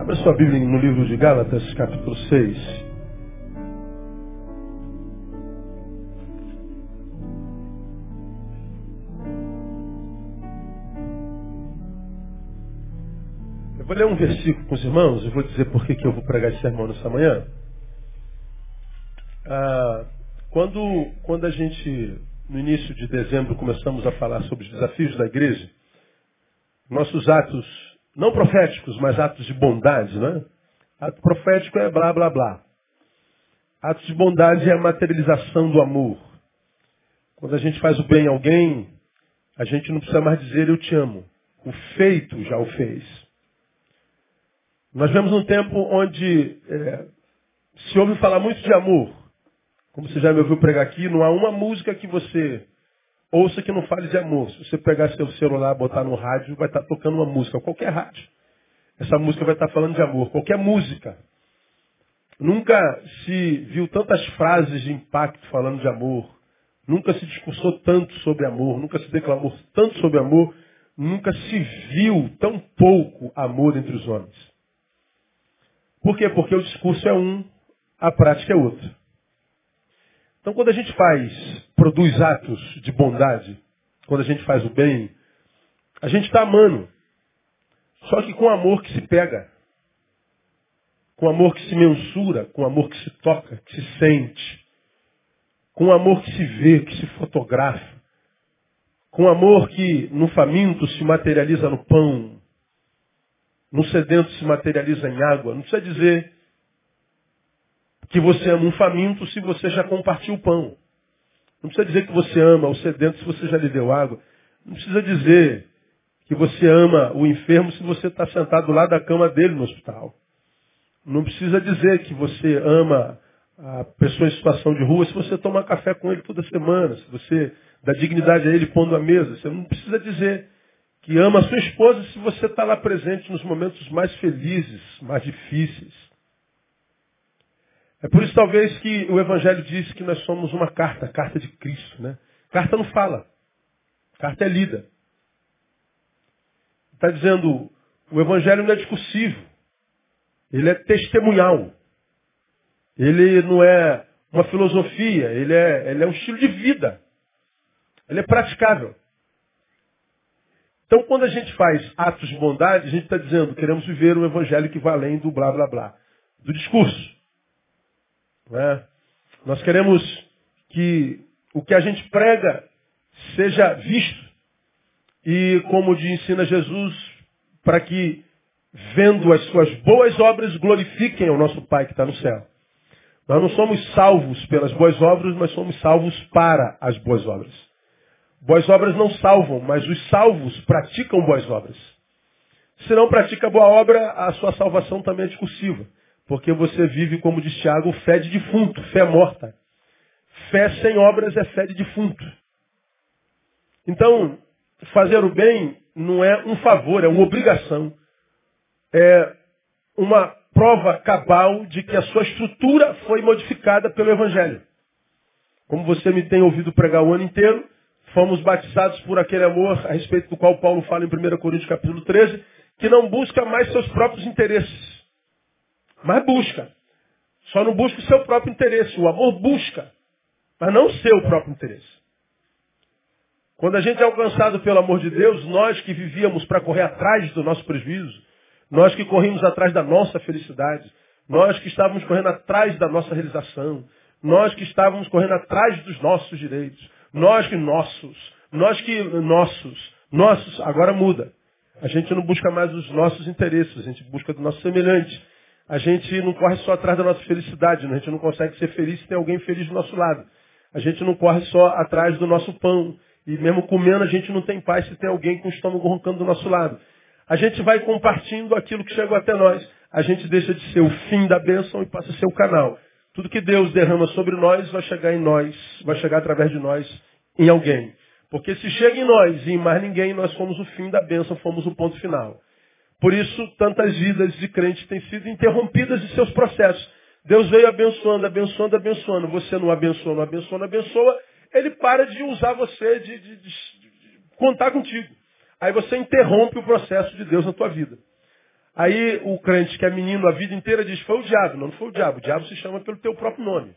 Abra sua Bíblia no livro de Gálatas, capítulo 6. Eu vou ler um versículo com os irmãos e vou dizer por que eu vou pregar esse sermão nessa manhã. Ah, quando, quando a gente, no início de dezembro, começamos a falar sobre os desafios da igreja, nossos atos não proféticos, mas atos de bondade, né? Ato profético é blá blá blá. Atos de bondade é a materialização do amor. Quando a gente faz o bem a alguém, a gente não precisa mais dizer eu te amo. O feito já o fez. Nós vemos um tempo onde é, se ouve falar muito de amor. Como você já me ouviu pregar aqui, não há uma música que você Ouça que não fale de amor. Se você pegar seu celular, botar no rádio, vai estar tocando uma música, qualquer rádio. Essa música vai estar falando de amor, qualquer música. Nunca se viu tantas frases de impacto falando de amor. Nunca se discursou tanto sobre amor, nunca se declamou tanto sobre amor, nunca se viu tão pouco amor entre os homens. Por quê? Porque o discurso é um, a prática é outra. Então, quando a gente faz, produz atos de bondade, quando a gente faz o bem, a gente está amando. Só que com amor que se pega, com amor que se mensura, com amor que se toca, que se sente, com amor que se vê, que se fotografa, com amor que no faminto se materializa no pão, no sedento se materializa em água. Não precisa dizer que você ama um faminto se você já compartiu o pão. Não precisa dizer que você ama o sedento se você já lhe deu água. Não precisa dizer que você ama o enfermo se você está sentado lá da cama dele no hospital. Não precisa dizer que você ama a pessoa em situação de rua se você toma café com ele toda semana, se você dá dignidade a ele pondo a mesa. Você não precisa dizer que ama a sua esposa se você está lá presente nos momentos mais felizes, mais difíceis. É por isso talvez que o Evangelho diz que nós somos uma carta, carta de Cristo. Né? Carta não fala, carta é lida. Está dizendo, o Evangelho não é discursivo, ele é testemunhal. Ele não é uma filosofia, ele é, ele é um estilo de vida. Ele é praticável. Então, quando a gente faz atos de bondade, a gente está dizendo, queremos viver um evangelho que vai além do blá blá blá, do discurso. É? Nós queremos que o que a gente prega seja visto. E como ensina Jesus, para que, vendo as suas boas obras, glorifiquem o nosso Pai que está no céu. Nós não somos salvos pelas boas obras, mas somos salvos para as boas obras. Boas obras não salvam, mas os salvos praticam boas obras. Se não pratica boa obra, a sua salvação também é discursiva. Porque você vive, como diz Tiago, fé de defunto, fé morta. Fé sem obras é fé de defunto. Então, fazer o bem não é um favor, é uma obrigação. É uma prova cabal de que a sua estrutura foi modificada pelo Evangelho. Como você me tem ouvido pregar o ano inteiro, fomos batizados por aquele amor a respeito do qual Paulo fala em 1 Coríntios capítulo 13, que não busca mais seus próprios interesses. Mas busca. Só não busca o seu próprio interesse. O amor busca, mas não o seu próprio interesse. Quando a gente é alcançado pelo amor de Deus, nós que vivíamos para correr atrás do nosso prejuízo, nós que corrimos atrás da nossa felicidade, nós que estávamos correndo atrás da nossa realização, nós que estávamos correndo atrás dos nossos direitos, nós que nossos, nós que nossos, nossos, agora muda. A gente não busca mais os nossos interesses, a gente busca do nosso semelhante a gente não corre só atrás da nossa felicidade, né? a gente não consegue ser feliz se tem alguém feliz do nosso lado. A gente não corre só atrás do nosso pão. E mesmo comendo, a gente não tem paz se tem alguém com o estômago roncando do nosso lado. A gente vai compartilhando aquilo que chegou até nós. A gente deixa de ser o fim da bênção e passa a ser o canal. Tudo que Deus derrama sobre nós vai chegar em nós, vai chegar através de nós em alguém. Porque se chega em nós e em mais ninguém, nós fomos o fim da bênção, fomos o ponto final. Por isso, tantas vidas de crentes têm sido interrompidas de seus processos. Deus veio abençoando, abençoando, abençoando. Você não abençoa, não abençoa, não abençoa. Ele para de usar você, de, de, de, de contar contigo. Aí você interrompe o processo de Deus na tua vida. Aí o crente que é menino a vida inteira diz, foi o diabo. Não, não foi o diabo. O diabo se chama pelo teu próprio nome.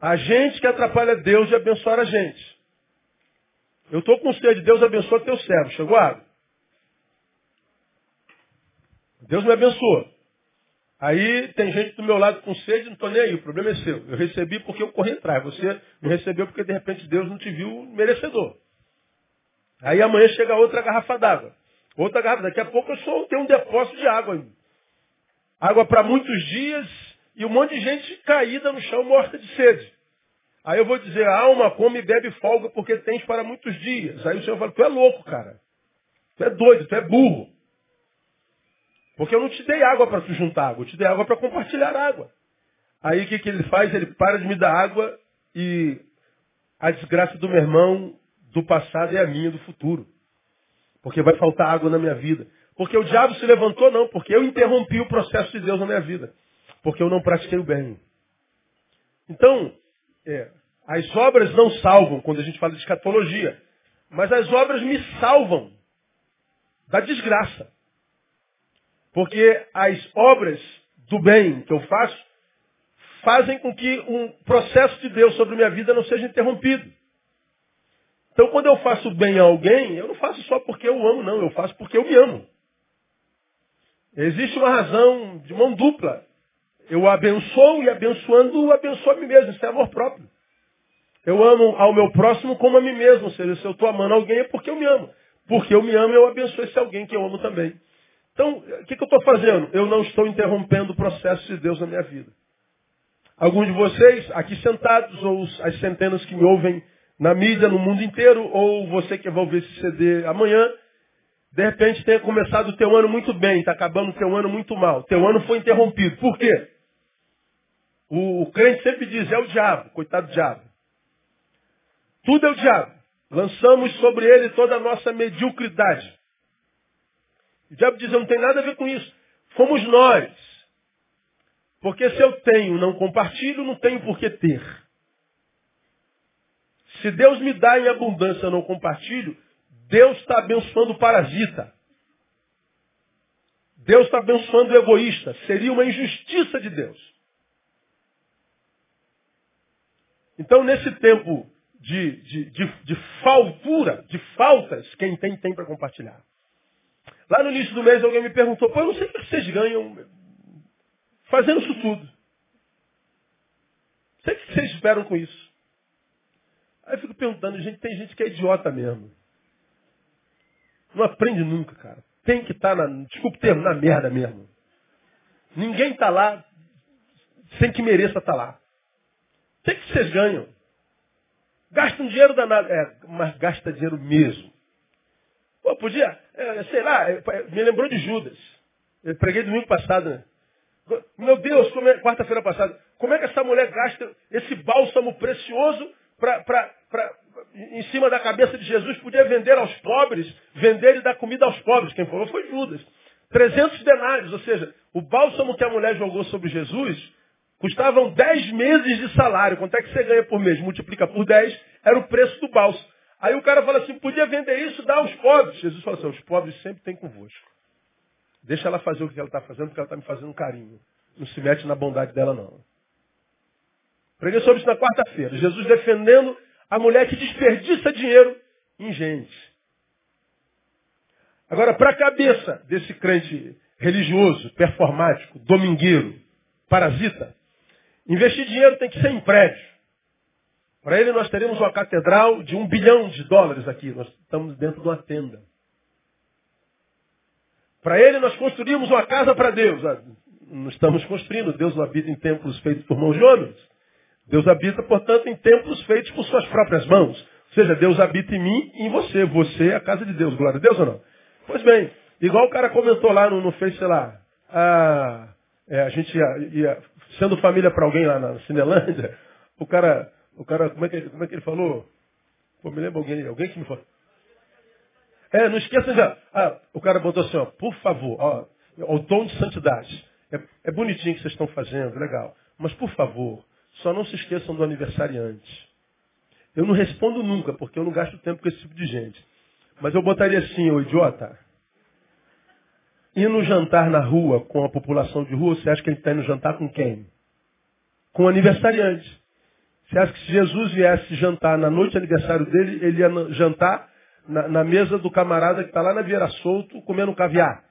A gente que atrapalha Deus de abençoar a gente. Eu estou com sede, Deus abençoa teu servo. Chegou água. Deus me abençoa. Aí tem gente do meu lado com sede, não estou nem aí, o problema é seu. Eu recebi porque eu corri atrás. Você não recebeu porque de repente Deus não te viu merecedor. Aí amanhã chega outra garrafa d'água. Outra garrafa. Daqui a pouco eu sou, tenho um depósito de água. Água para muitos dias e um monte de gente caída no chão, morta de sede. Aí eu vou dizer, alma come e bebe folga porque tens para muitos dias. Aí o Senhor fala, tu é louco, cara. Tu é doido, tu é burro. Porque eu não te dei água para tu juntar água, eu te dei água para compartilhar água. Aí o que, que ele faz? Ele para de me dar água e a desgraça do meu irmão do passado é a minha do futuro. Porque vai faltar água na minha vida. Porque o diabo se levantou, não, porque eu interrompi o processo de Deus na minha vida. Porque eu não pratiquei o bem. Então, é, as obras não salvam quando a gente fala de escatologia. Mas as obras me salvam da desgraça. Porque as obras do bem que eu faço fazem com que um processo de Deus sobre minha vida não seja interrompido. Então, quando eu faço bem a alguém, eu não faço só porque eu amo, não. Eu faço porque eu me amo. Existe uma razão de mão dupla. Eu abençoo e abençoando, abençoo a mim mesmo. Isso é amor próprio. Eu amo ao meu próximo como a mim mesmo. Ou seja, se eu estou amando alguém é porque eu me amo. Porque eu me amo, eu abençoo esse alguém que eu amo também. Então, o que, que eu estou fazendo? Eu não estou interrompendo o processo de Deus na minha vida. Alguns de vocês, aqui sentados, ou as centenas que me ouvem na mídia, no mundo inteiro, ou você que vai ouvir esse CD amanhã, de repente tenha começado o teu ano muito bem, está acabando o teu ano muito mal. Teu ano foi interrompido. Por quê? O, o crente sempre diz, é o diabo, coitado do diabo. Tudo é o diabo. Lançamos sobre ele toda a nossa mediocridade. O diabo diz, não tem nada a ver com isso. Fomos nós. Porque se eu tenho, não compartilho, não tenho por que ter. Se Deus me dá em abundância, eu não compartilho, Deus está abençoando o parasita. Deus está abençoando o egoísta. Seria uma injustiça de Deus. Então, nesse tempo de, de, de, de faltura, de faltas, quem tem, tem para compartilhar. Lá no início do mês alguém me perguntou, pô, eu não sei o que vocês ganham fazendo isso tudo. Não sei o que vocês esperam com isso. Aí eu fico perguntando, gente, tem gente que é idiota mesmo. Não aprende nunca, cara. Tem que estar tá na, desculpe o termo, na merda mesmo. Ninguém está lá sem que mereça estar tá lá. O que, que vocês ganham? Gastam dinheiro danado. É, mas gasta dinheiro mesmo. Pô, podia, é, sei lá, me lembrou de Judas. Eu preguei domingo passado, né? Meu Deus, é, quarta-feira passada, como é que essa mulher gasta esse bálsamo precioso pra, pra, pra, em cima da cabeça de Jesus? Podia vender aos pobres, vender e dar comida aos pobres. Quem falou foi Judas. 300 denários, ou seja, o bálsamo que a mulher jogou sobre Jesus custavam 10 meses de salário. Quanto é que você ganha por mês? Multiplica por 10, era o preço do bálsamo. Aí o cara fala assim, podia vender isso, dar aos pobres. Jesus falou assim, os pobres sempre têm convosco. Deixa ela fazer o que ela está fazendo, porque ela está me fazendo um carinho. Não se mete na bondade dela, não. Preguei sobre isso na quarta-feira. Jesus defendendo a mulher que desperdiça dinheiro em gente. Agora, para a cabeça desse crente religioso, performático, domingueiro, parasita, investir dinheiro tem que ser em prédio. Para ele nós teremos uma catedral de um bilhão de dólares aqui. Nós estamos dentro de uma tenda. Para ele nós construímos uma casa para Deus. Ah, não estamos construindo. Deus não habita em templos feitos por mãos de homens. Deus habita, portanto, em templos feitos por suas próprias mãos. Ou seja, Deus habita em mim e em você. Você é a casa de Deus. Glória a Deus ou não? Pois bem, igual o cara comentou lá no, no Face, sei lá, a, é, a gente ia, ia sendo família para alguém lá na Cinelândia, o cara o cara, como é que, como é que ele falou? Pô, me lembra alguém, alguém que me falou. É, não esqueça já. Ah, o cara botou assim, ó, por favor, ó, o tom de santidade. É, é bonitinho que vocês estão fazendo, legal. Mas por favor, só não se esqueçam do aniversariante. Eu não respondo nunca, porque eu não gasto tempo com esse tipo de gente. Mas eu botaria assim, ô idiota. Ir no jantar na rua com a população de rua, você acha que ele está indo jantar com quem? Com o aniversariante. Você acha que se Jesus viesse jantar na noite de aniversário dele, ele ia jantar na, na mesa do camarada que está lá na Vieira Solto comendo caviar?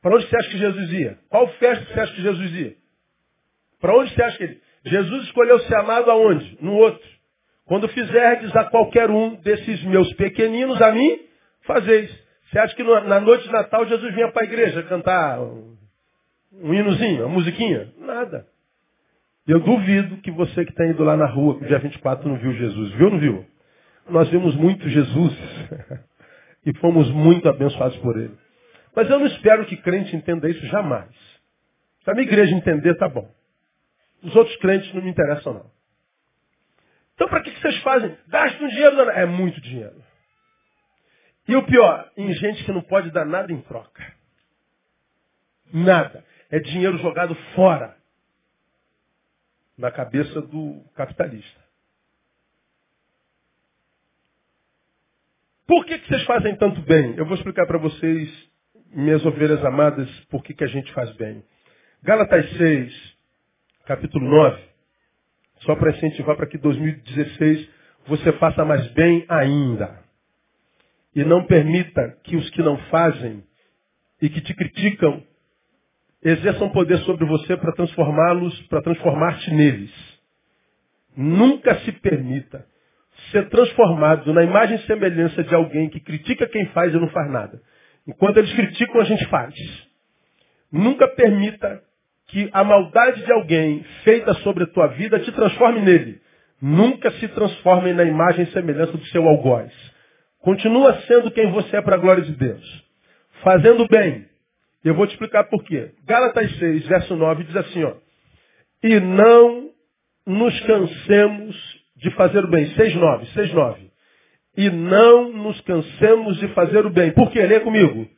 Para onde você acha que Jesus ia? Qual festa você acha que Jesus ia? Para onde você acha que ele... Jesus escolheu ser amado aonde? No outro. Quando fizerdes a qualquer um desses meus pequeninos, a mim, fazeis. Você acha que na noite de Natal Jesus vinha para a igreja cantar um, um hinozinho, uma musiquinha? Nada. Eu duvido que você que está indo lá na rua, que dia 24 não viu Jesus. Viu ou não viu? Nós vimos muito Jesus. e fomos muito abençoados por ele. Mas eu não espero que crente entenda isso jamais. Se a minha igreja entender, tá bom. Os outros crentes não me interessam, não. Então, para que, vocês fazem? Gastam dinheiro. É muito dinheiro. E o pior, em gente que não pode dar nada em troca. Nada. É dinheiro jogado fora. Na cabeça do capitalista. Por que, que vocês fazem tanto bem? Eu vou explicar para vocês, minhas ovelhas amadas, por que, que a gente faz bem. Gálatas 6, capítulo 9, só para incentivar para que 2016 você faça mais bem ainda. E não permita que os que não fazem e que te criticam exerçam poder sobre você para transformá-los, para transformar-te neles. Nunca se permita ser transformado na imagem e semelhança de alguém que critica quem faz e não faz nada. Enquanto eles criticam, a gente faz. Nunca permita que a maldade de alguém feita sobre a tua vida te transforme nele. Nunca se transforme na imagem e semelhança do seu algoz. Continua sendo quem você é para a glória de Deus. Fazendo bem. Eu vou te explicar por quê. Gálatas 6, verso 9 diz assim, ó. E não nos cansemos de fazer o bem. 6, 9, 6, 9. E não nos cansemos de fazer o bem. Por quê? Lê comigo.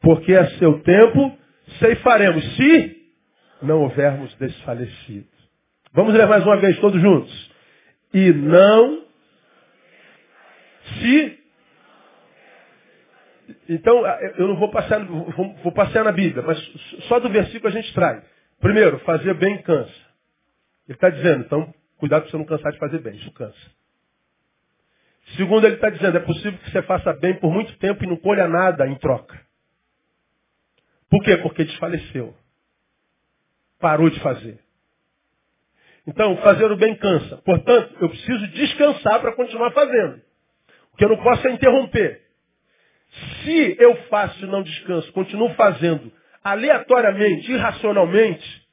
Porque a seu tempo ceifaremos. Se não houvermos desfalecido. Vamos ler mais uma vez todos juntos. E não se. Então, eu não vou passear, vou passear na Bíblia, mas só do versículo a gente traz. Primeiro, fazer bem cansa. Ele está dizendo, então, cuidado para você não cansar de fazer bem, isso cansa. Segundo, ele está dizendo, é possível que você faça bem por muito tempo e não colha nada em troca. Por quê? Porque desfaleceu parou de fazer. Então, fazer o bem cansa. Portanto, eu preciso descansar para continuar fazendo. O que eu não posso é interromper. Se eu faço e não descanso, continuo fazendo aleatoriamente, irracionalmente,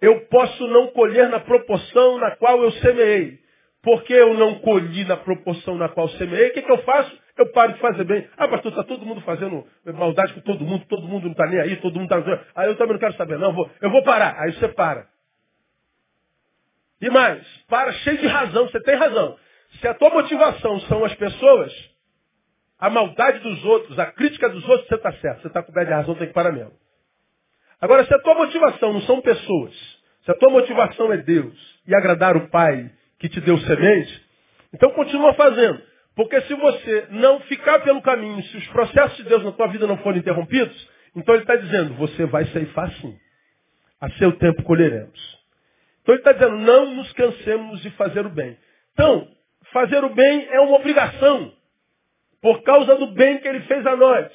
eu posso não colher na proporção na qual eu semeei. Porque eu não colhi na proporção na qual semeei, o que, que eu faço? Eu paro de fazer bem. Ah, pastor, está todo mundo fazendo maldade com todo mundo, todo mundo não está nem aí, todo mundo está. Aí eu também não quero saber, não, vou, eu vou parar. Aí você para. E mais, para cheio de razão, você tem razão. Se a tua motivação são as pessoas, a maldade dos outros, a crítica dos outros, você está certo. Você está coberto de razão, tem que parar mesmo. Agora, se a tua motivação não são pessoas, se a tua motivação é Deus e agradar o Pai que te deu semente, então continua fazendo. Porque se você não ficar pelo caminho, se os processos de Deus na tua vida não forem interrompidos, então ele está dizendo, você vai ceifar sim. A seu tempo colheremos. Então ele está dizendo, não nos cansemos de fazer o bem. Então, fazer o bem é uma obrigação. Por causa do bem que ele fez a nós.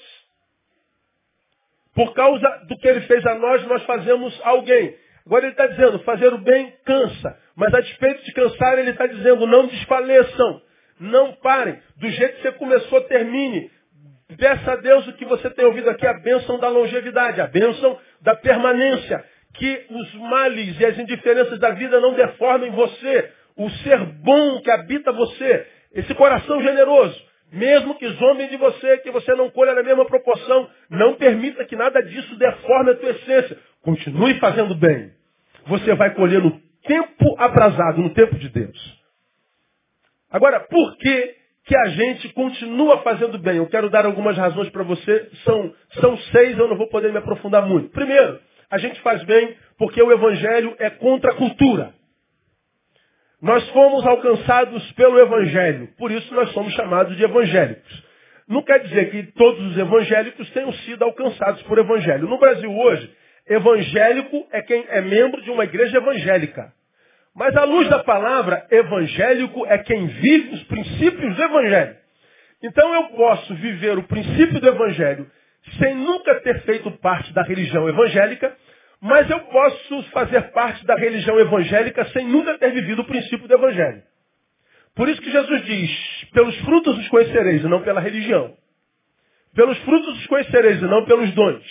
Por causa do que ele fez a nós, nós fazemos a alguém. Agora ele está dizendo, fazer o bem cansa. Mas a despeito de cansar, ele está dizendo, não desfaleçam. Não parem. Do jeito que você começou, termine. Peça a Deus o que você tem ouvido aqui, a bênção da longevidade, a bênção da permanência. Que os males e as indiferenças da vida não deformem você. O ser bom que habita você. Esse coração generoso. Mesmo que zombem de você, que você não colha na mesma proporção, não permita que nada disso deforme a tua essência. Continue fazendo bem. Você vai colher no tempo aprazado, no tempo de Deus. Agora, por que, que a gente continua fazendo bem? Eu quero dar algumas razões para você. São, são seis, eu não vou poder me aprofundar muito. Primeiro, a gente faz bem porque o Evangelho é contra a cultura. Nós fomos alcançados pelo Evangelho, por isso nós somos chamados de evangélicos. Não quer dizer que todos os evangélicos tenham sido alcançados por Evangelho. No Brasil hoje, evangélico é quem é membro de uma igreja evangélica. Mas à luz da palavra, evangélico é quem vive os princípios do Evangelho. Então eu posso viver o princípio do Evangelho sem nunca ter feito parte da religião evangélica, mas eu posso fazer parte da religião evangélica sem nunca ter vivido o princípio do Evangelho. Por isso que Jesus diz, pelos frutos os conhecereis, e não pela religião. Pelos frutos os conhecereis, e não pelos dons.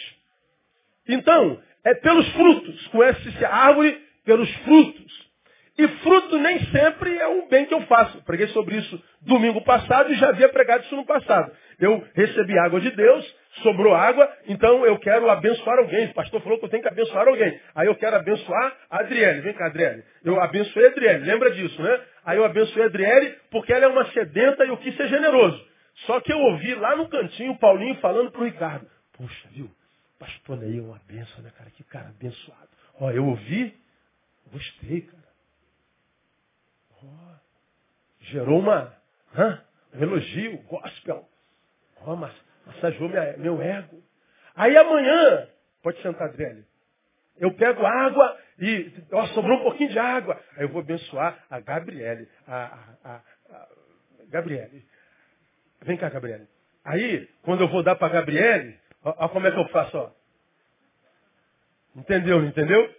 Então, é pelos frutos. Conhece-se a árvore pelos frutos. E fruto nem sempre é o bem que eu faço. Preguei sobre isso domingo passado e já havia pregado isso no passado. Eu recebi água de Deus, sobrou água, então eu quero abençoar alguém. O pastor falou que eu tenho que abençoar alguém. Aí eu quero abençoar a Adriele. Vem cá, Adriele. Eu abençoei a Adriele, lembra disso, né? Aí eu abençoei a Adriele porque ela é uma sedenta e eu quis ser generoso. Só que eu ouvi lá no cantinho o Paulinho falando para o Ricardo. Puxa, viu? Pastor Ney é uma benção, né, cara? Que cara abençoado. Ó, eu ouvi, gostei, cara. Ó, gerou uma, hã? um elogio, gospel. Ó, mas massageou minha, meu ego. Aí amanhã, pode sentar, Adriele. Eu pego água e ó, sobrou um pouquinho de água. Aí eu vou abençoar a Gabriele. A, a, a, a Gabriele. Vem cá, Gabriele. Aí, quando eu vou dar para Gabriele, Olha como é que eu faço, ó. Entendeu, entendeu?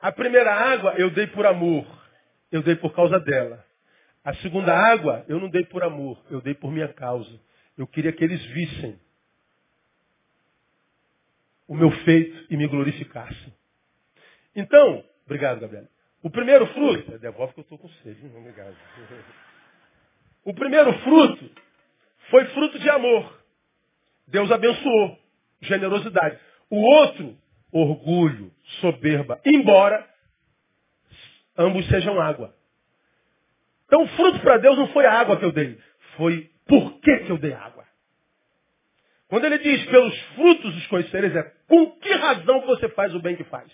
A primeira água eu dei por amor. Eu dei por causa dela. A segunda água eu não dei por amor. Eu dei por minha causa. Eu queria que eles vissem o meu feito e me glorificassem. Então, obrigado, Gabriel. O primeiro fruto, devolve que eu estou com sede, não, obrigado. O primeiro fruto foi fruto de amor. Deus abençoou. Generosidade. O outro, orgulho, soberba. Embora ambos sejam água. Então o fruto para Deus não foi a água que eu dei. Foi por que, que eu dei água. Quando ele diz pelos frutos os conhecereis, é com que razão você faz o bem que faz.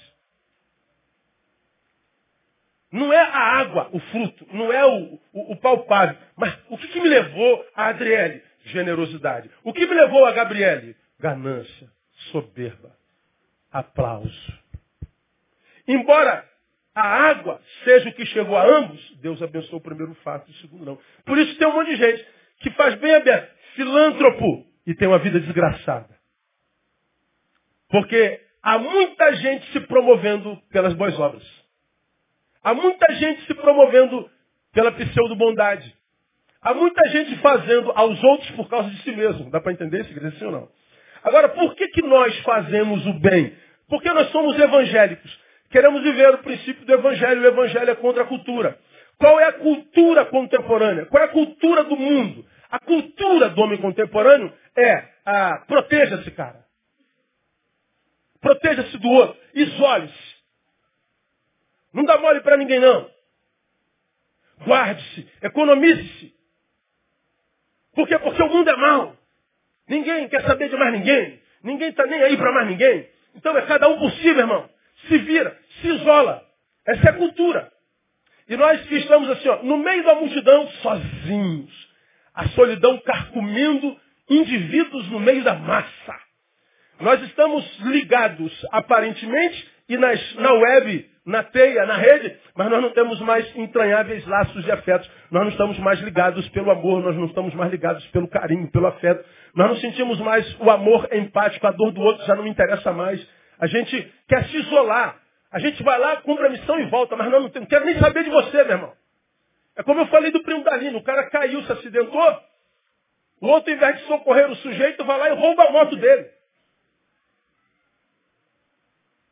Não é a água, o fruto, não é o, o, o palpável. Mas o que, que me levou a Adriele? generosidade. O que me levou a Gabriele? Ganância, soberba, aplauso. Embora a água seja o que chegou a ambos, Deus abençoou o primeiro fato e o segundo não. Por isso tem um monte de gente que faz bem aberto, filântropo, e tem uma vida desgraçada. Porque há muita gente se promovendo pelas boas obras. Há muita gente se promovendo pela pseudo-bondade. Há muita gente fazendo aos outros por causa de si mesmo. Dá para entender isso, igreja, sim ou não? Agora, por que, que nós fazemos o bem? Porque nós somos evangélicos. Queremos viver o princípio do evangelho. O evangelho é contra a cultura. Qual é a cultura contemporânea? Qual é a cultura do mundo? A cultura do homem contemporâneo é a proteja-se, cara. Proteja-se do outro. Isole-se. Não dá mole para ninguém, não. Guarde-se. Economize-se. Por quê? Porque o mundo é mau. Ninguém quer saber de mais ninguém. Ninguém está nem aí para mais ninguém. Então é cada um por si, meu irmão. Se vira, se isola. Essa é a cultura. E nós que estamos assim, ó, no meio da multidão, sozinhos. A solidão carcomendo indivíduos no meio da massa. Nós estamos ligados, aparentemente, e nas, na web na teia, na rede, mas nós não temos mais entranháveis laços de afetos. Nós não estamos mais ligados pelo amor, nós não estamos mais ligados pelo carinho, pelo afeto. Nós não sentimos mais o amor empático, a dor do outro já não me interessa mais. A gente quer se isolar. A gente vai lá, cumpre a missão e volta, mas nós não, não quero nem saber de você, meu irmão. É como eu falei do primo Dalino, o cara caiu, se acidentou, o outro, ao invés de socorrer o sujeito, vai lá e rouba a moto dele.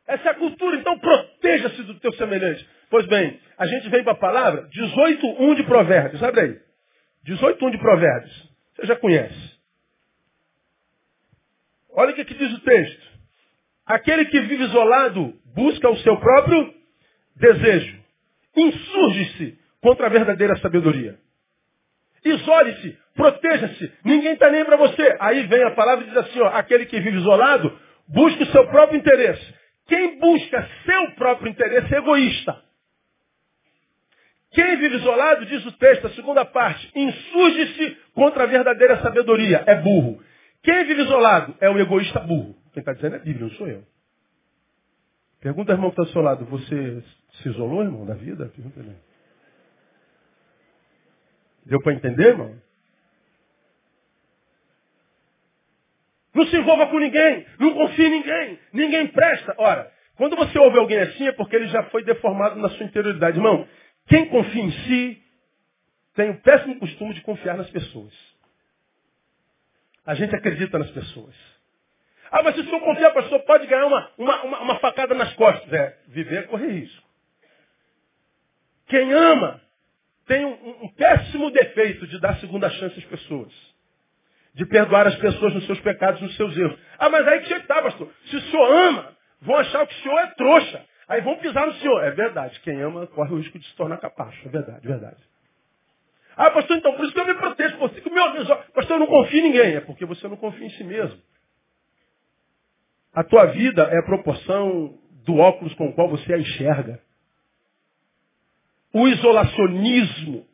Essa é a cultura, então proteja-se do teu semelhante. Pois bem, a gente vem para a palavra 18.1 de provérbios. Abre aí. 18.1 de provérbios. Você já conhece. Olha o que, que diz o texto. Aquele que vive isolado busca o seu próprio desejo. Insurge-se contra a verdadeira sabedoria. Isole-se, proteja-se, ninguém está nem para você. Aí vem a palavra e diz assim, ó, aquele que vive isolado busca o seu próprio interesse. Quem busca seu próprio interesse é egoísta. Quem vive isolado, diz o texto, a segunda parte, insurge-se contra a verdadeira sabedoria. É burro. Quem vive isolado é um egoísta burro. Quem está dizendo é a Bíblia, não sou eu. Pergunta irmão que está ao seu lado, você se isolou, irmão, da vida? Pergunta ele. Deu para entender, irmão? Não se envolva com ninguém, não confie em ninguém, ninguém presta. Ora, quando você ouve alguém assim é porque ele já foi deformado na sua interioridade. Irmão, quem confia em si tem o péssimo costume de confiar nas pessoas. A gente acredita nas pessoas. Ah, mas se o senhor confiar, pastor, pode ganhar uma, uma, uma, uma facada nas costas. É, viver é correr risco. Quem ama tem um, um péssimo defeito de dar segunda chance às pessoas. De perdoar as pessoas nos seus pecados, nos seus erros. Ah, mas aí que você está, pastor. Se o senhor ama, vão achar que o senhor é trouxa. Aí vão pisar no senhor. É verdade. Quem ama corre o risco de se tornar capacho. É verdade, verdade. Ah, pastor, então por isso que eu me protejo. Por isso que meu pastor, eu não confio em ninguém. É porque você não confia em si mesmo. A tua vida é a proporção do óculos com o qual você a enxerga. O isolacionismo,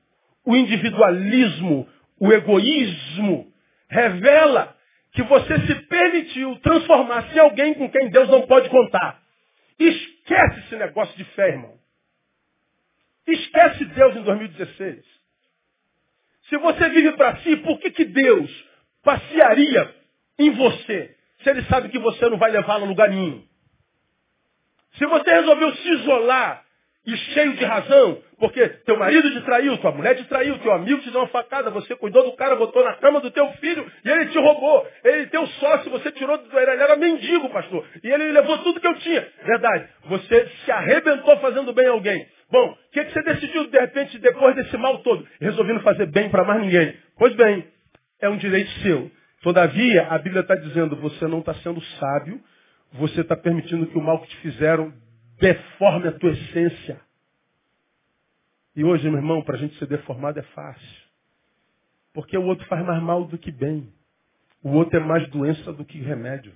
o individualismo, o egoísmo revela que você se permitiu transformar-se em alguém com quem Deus não pode contar. Esquece esse negócio de fé, irmão. Esquece Deus em 2016. Se você vive para si, por que, que Deus passearia em você se ele sabe que você não vai levá-lo a lugar nenhum? Se você resolveu se isolar e cheio de razão, porque teu marido te traiu, tua mulher te traiu, teu amigo te deu uma facada, você cuidou do cara, botou na cama do teu filho e ele te roubou. Ele teu sócio, você tirou do ele era mendigo, pastor. E ele levou tudo que eu tinha. Verdade. Você se arrebentou fazendo bem a alguém. Bom, o que, que você decidiu de repente depois desse mal todo? Resolvendo fazer bem para mais ninguém. Pois bem, é um direito seu. Todavia, a Bíblia está dizendo, você não está sendo sábio, você está permitindo que o mal que te fizeram deforme a tua essência. E hoje, meu irmão, para a gente ser deformado é fácil. Porque o outro faz mais mal do que bem. O outro é mais doença do que remédio.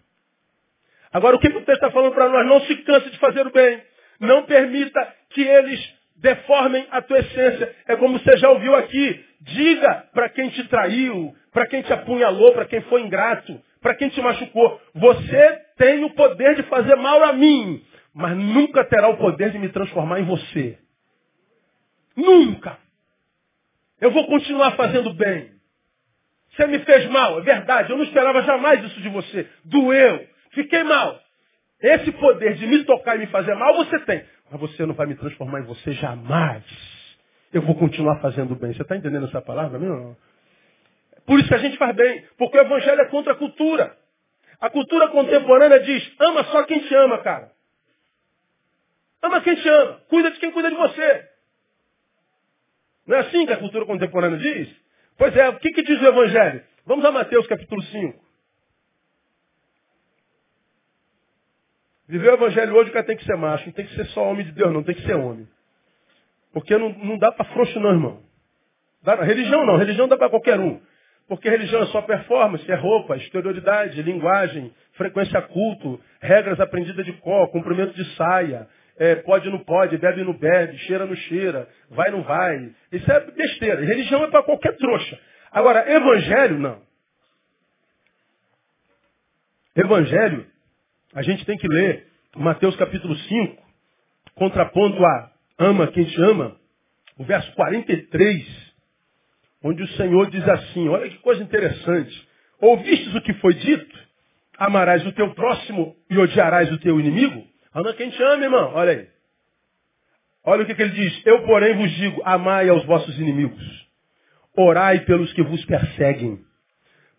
Agora, o que o texto está falando para nós? Não se canse de fazer o bem. Não permita que eles deformem a tua essência. É como você já ouviu aqui. Diga para quem te traiu, para quem te apunhalou, para quem foi ingrato, para quem te machucou. Você tem o poder de fazer mal a mim, mas nunca terá o poder de me transformar em você. Nunca. Eu vou continuar fazendo bem. Você me fez mal, é verdade. Eu não esperava jamais isso de você. Doeu. Fiquei mal. Esse poder de me tocar e me fazer mal você tem. Mas você não vai me transformar em você jamais. Eu vou continuar fazendo bem. Você está entendendo essa palavra mesmo? Por isso que a gente faz bem. Porque o evangelho é contra a cultura. A cultura contemporânea diz, ama só quem te ama, cara. Ama quem te ama. Cuida de quem cuida de você. Não é assim que a cultura contemporânea diz? Pois é, o que, que diz o Evangelho? Vamos a Mateus capítulo 5. Viver o Evangelho hoje o cara tem que ser macho, não tem que ser só homem de Deus, não, tem que ser homem. Porque não, não dá para frouxo não, irmão. Dá, religião não, religião dá para qualquer um. Porque religião é só performance, é roupa, exterioridade, linguagem, frequência culto, regras aprendidas de cor, cumprimento de saia, é, pode não pode, bebe não bebe, cheira não cheira, vai não vai. Isso é besteira. Religião é para qualquer trouxa. Agora, evangelho, não. Evangelho, a gente tem que ler Mateus capítulo 5, contraponto a ama quem te ama, o verso 43, onde o Senhor diz assim, olha que coisa interessante. Ouvistes o que foi dito? Amarás o teu próximo e odiarás o teu inimigo? Ama quem te ama, irmão. Olha aí. Olha o que, que ele diz. Eu, porém, vos digo, amai aos vossos inimigos. Orai pelos que vos perseguem.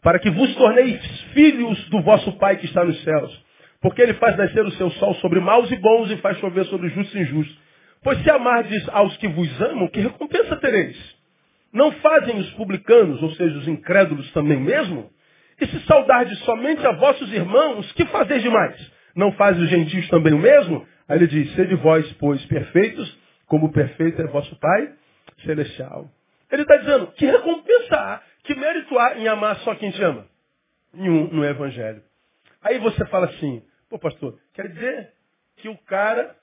Para que vos torneis filhos do vosso Pai que está nos céus. Porque ele faz nascer o seu sol sobre maus e bons e faz chover sobre justos e injustos. Pois se amardes aos que vos amam, que recompensa tereis? Não fazem os publicanos, ou seja, os incrédulos também mesmo? E se saudardes somente a vossos irmãos, que fazeis demais? Não faz os gentios também o mesmo? Aí ele diz, sede vós, pois, perfeitos, como perfeito é vosso Pai celestial. Ele está dizendo, que recompensa há, que mérito há em amar só quem te ama? Nenhum no Evangelho. Aí você fala assim, pô pastor, quer dizer que o cara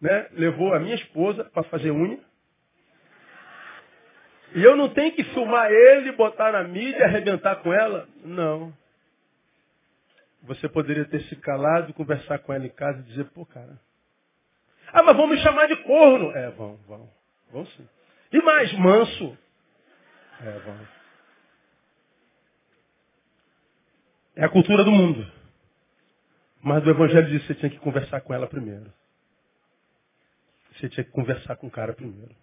né, levou a minha esposa para fazer unha, E eu não tenho que filmar ele, botar na mídia arrebentar com ela? Não. Você poderia ter se calado, conversar com ela em casa e dizer, pô, cara. Ah, mas vão me chamar de corno. É, vão, vão. Vão sim. E mais, manso. É, vão. É a cultura do mundo. Mas do Evangelho diz que você tinha que conversar com ela primeiro. Você tinha que conversar com o cara primeiro.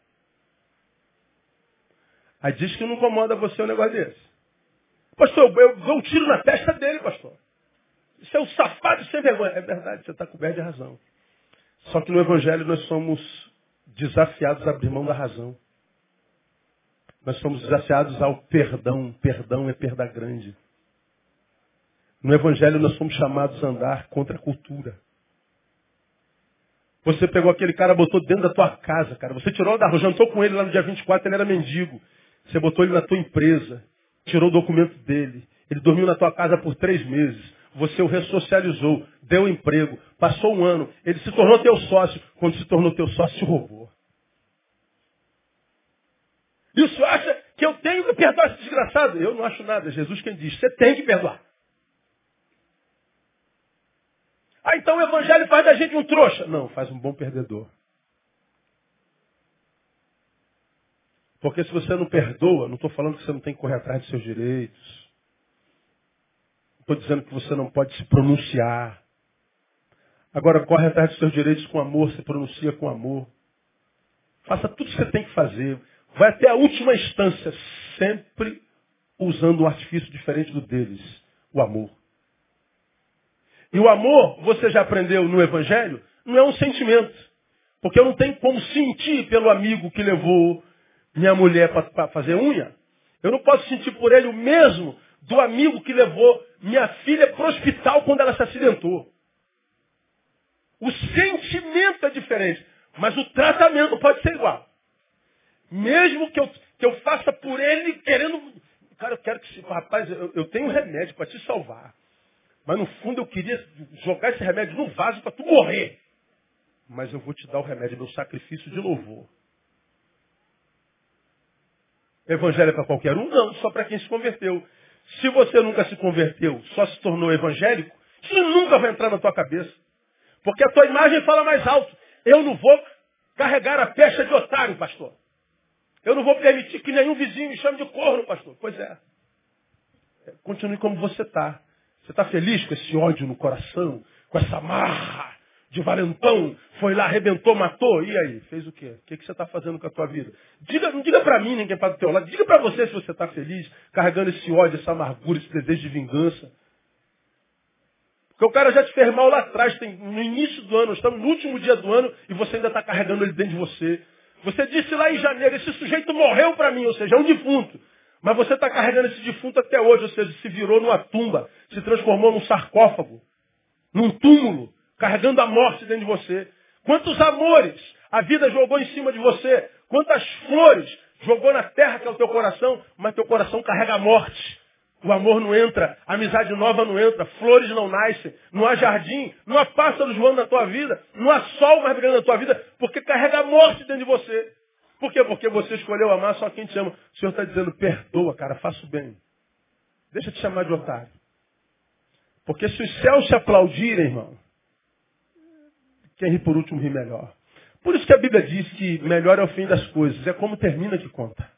Aí diz que não incomoda você um negócio desse. Pastor, eu dou um tiro na testa dele, pastor. Isso é um safado sem vergonha. É verdade, você está coberto de razão. Só que no Evangelho nós somos desafiados a abrir mão da razão. Nós somos desafiados ao perdão. Perdão é perda grande. No Evangelho nós somos chamados a andar contra a cultura. Você pegou aquele cara, botou dentro da tua casa, cara. Você tirou da rua, jantou com ele lá no dia 24, ele era mendigo. Você botou ele na tua empresa, tirou o documento dele. Ele dormiu na tua casa por três meses. Você o ressocializou, deu emprego, passou um ano. Ele se tornou teu sócio. Quando se tornou teu sócio, roubou. E o senhor acha que eu tenho que perdoar esse desgraçado? Eu não acho nada. Jesus quem diz, você tem que perdoar. Ah, então o evangelho faz da gente um trouxa. Não, faz um bom perdedor. Porque se você não perdoa, não estou falando que você não tem que correr atrás dos seus direitos. Estou dizendo que você não pode se pronunciar. Agora corre atrás dos seus direitos com amor, se pronuncia com amor. Faça tudo o que você tem que fazer. Vai até a última instância, sempre usando um artifício diferente do deles, o amor. E o amor, você já aprendeu no Evangelho, não é um sentimento. Porque eu não tenho como sentir pelo amigo que levou minha mulher para fazer unha. Eu não posso sentir por ele o mesmo do amigo que levou minha filha para o hospital quando ela se acidentou. O sentimento é diferente, mas o tratamento pode ser igual. Mesmo que eu, que eu faça por ele querendo. Cara, eu quero que. Rapaz, eu, eu tenho remédio para te salvar. Mas no fundo eu queria jogar esse remédio no vaso para tu morrer. Mas eu vou te dar o remédio, meu sacrifício de louvor. Evangelho é para qualquer um? Não, só para quem se converteu. Se você nunca se converteu, só se tornou evangélico, isso nunca vai entrar na tua cabeça. Porque a tua imagem fala mais alto. Eu não vou carregar a pecha de otário, pastor. Eu não vou permitir que nenhum vizinho me chame de corno, pastor. Pois é. Continue como você está. Você está feliz com esse ódio no coração? Com essa marra de valentão? Foi lá, arrebentou, matou? E aí? Fez o quê? O que, que você está fazendo com a tua vida? Diga, não diga para mim, ninguém está do teu lado. Diga para você se você está feliz, carregando esse ódio, essa amargura, esse desejo de vingança. Porque o cara já te fez mal lá atrás, tem, no início do ano, estamos no último dia do ano e você ainda está carregando ele dentro de você. Você disse lá em janeiro, esse sujeito morreu para mim, ou seja, é um defunto. Mas você está carregando esse defunto até hoje, ou seja, se virou numa tumba, se transformou num sarcófago, num túmulo, carregando a morte dentro de você. Quantos amores a vida jogou em cima de você? Quantas flores jogou na terra que é o teu coração, mas teu coração carrega a morte. O amor não entra, a amizade nova não entra, flores não nascem, não há jardim, não há pássaros voando na tua vida, não há sol mais brilhando na tua vida, porque carrega a morte dentro de você. Por quê? Porque você escolheu amar só quem te ama. O Senhor está dizendo, perdoa, cara, faça o bem. Deixa te chamar de otário. Porque se os céus te aplaudirem, irmão, quem ri por último ri melhor. Por isso que a Bíblia diz que melhor é o fim das coisas. É como termina que conta.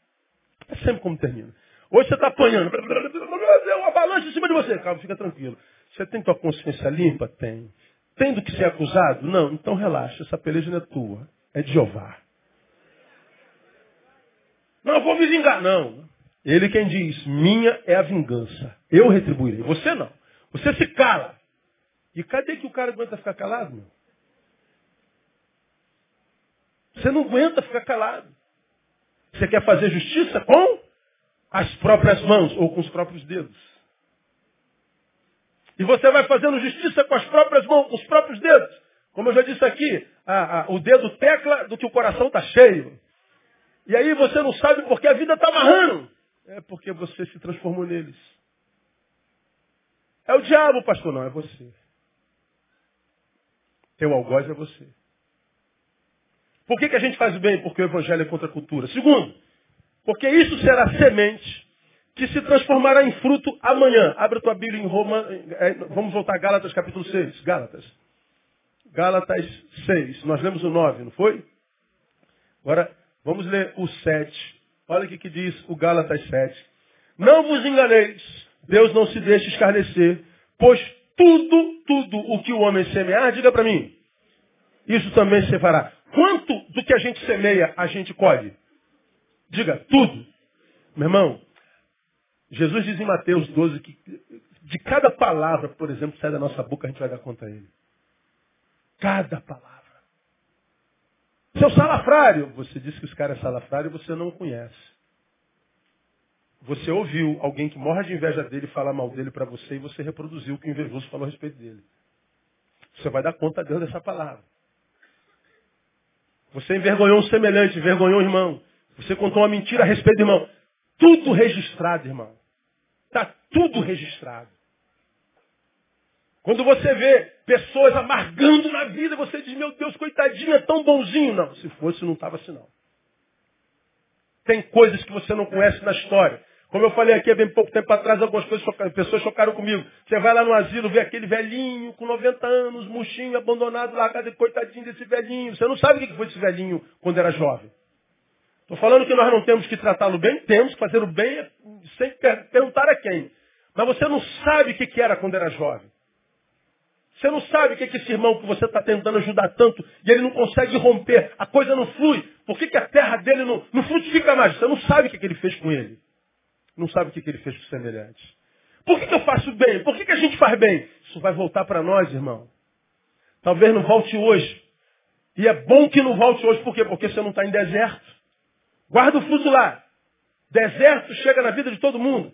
É sempre como termina. Hoje você está apanhando. Deu uma avalanche em cima de você. Calma, fica tranquilo. Você tem tua consciência limpa? Tem. Tem do que ser acusado? Não. Então relaxa. Essa peleja não é tua. É de Jeová. Não, eu vou me vingar. Não. Ele quem diz, minha é a vingança. Eu retribuirei. Você não. Você se cala. E cadê que o cara aguenta ficar calado, meu? Você não aguenta ficar calado. Você quer fazer justiça com as próprias mãos ou com os próprios dedos. E você vai fazendo justiça com as próprias mãos, com os próprios dedos. Como eu já disse aqui, a, a, o dedo tecla do que o coração está cheio. E aí você não sabe porque a vida está amarrando. É porque você se transformou neles. É o diabo, pastor, não, é você. Teu algoz é você. Por que, que a gente faz bem? Porque o evangelho é contra a cultura. Segundo, Porque isso será semente que se transformará em fruto amanhã. Abre a tua Bíblia em Roma. É, vamos voltar a Gálatas capítulo 6. Gálatas. Gálatas 6. Nós lemos o 9, não foi? Agora, vamos ler o 7. Olha o que, que diz o Gálatas 7. Não vos enganeis, Deus não se deixa escarnecer, pois tudo, tudo o que o homem semear, diga para mim, isso também se fará. Quanto do que a gente semeia, a gente colhe? Diga, tudo. Meu irmão, Jesus diz em Mateus 12 que de cada palavra, por exemplo, que sai da nossa boca, a gente vai dar conta a ele. Cada palavra. Seu salafrário, você disse que os caras é salafrário e você não conhece. Você ouviu alguém que morre de inveja dele falar mal dele para você e você reproduziu o que o invejoso falou a respeito dele. Você vai dar conta a Deus dessa palavra. Você envergonhou um semelhante, envergonhou um irmão. Você contou uma mentira a respeito do irmão. Tudo registrado, irmão. Está tudo registrado. Quando você vê pessoas amargando na vida, você diz, meu Deus, coitadinho, é tão bonzinho. Não, se fosse, não estava assim não. Tem coisas que você não conhece na história. Como eu falei aqui há bem pouco tempo atrás, algumas chocaram, pessoas chocaram comigo. Você vai lá no asilo, vê aquele velhinho com 90 anos, murchinho, abandonado cadê coitadinho desse velhinho? Você não sabe o que foi esse velhinho quando era jovem. Estou falando que nós não temos que tratá-lo bem, temos que fazer o bem sem perguntar a quem. Mas você não sabe o que era quando era jovem. Você não sabe o que, que esse irmão que você está tentando ajudar tanto e ele não consegue romper, a coisa não flui. Por que, que a terra dele não, não frutifica mais? Você não sabe o que, que ele fez com ele. Não sabe o que, que ele fez com os semelhantes. Por que, que eu faço bem? Por que, que a gente faz bem? Isso vai voltar para nós, irmão. Talvez não volte hoje. E é bom que não volte hoje. Por quê? Porque você não está em deserto. Guarda o fruto lá. Deserto chega na vida de todo mundo.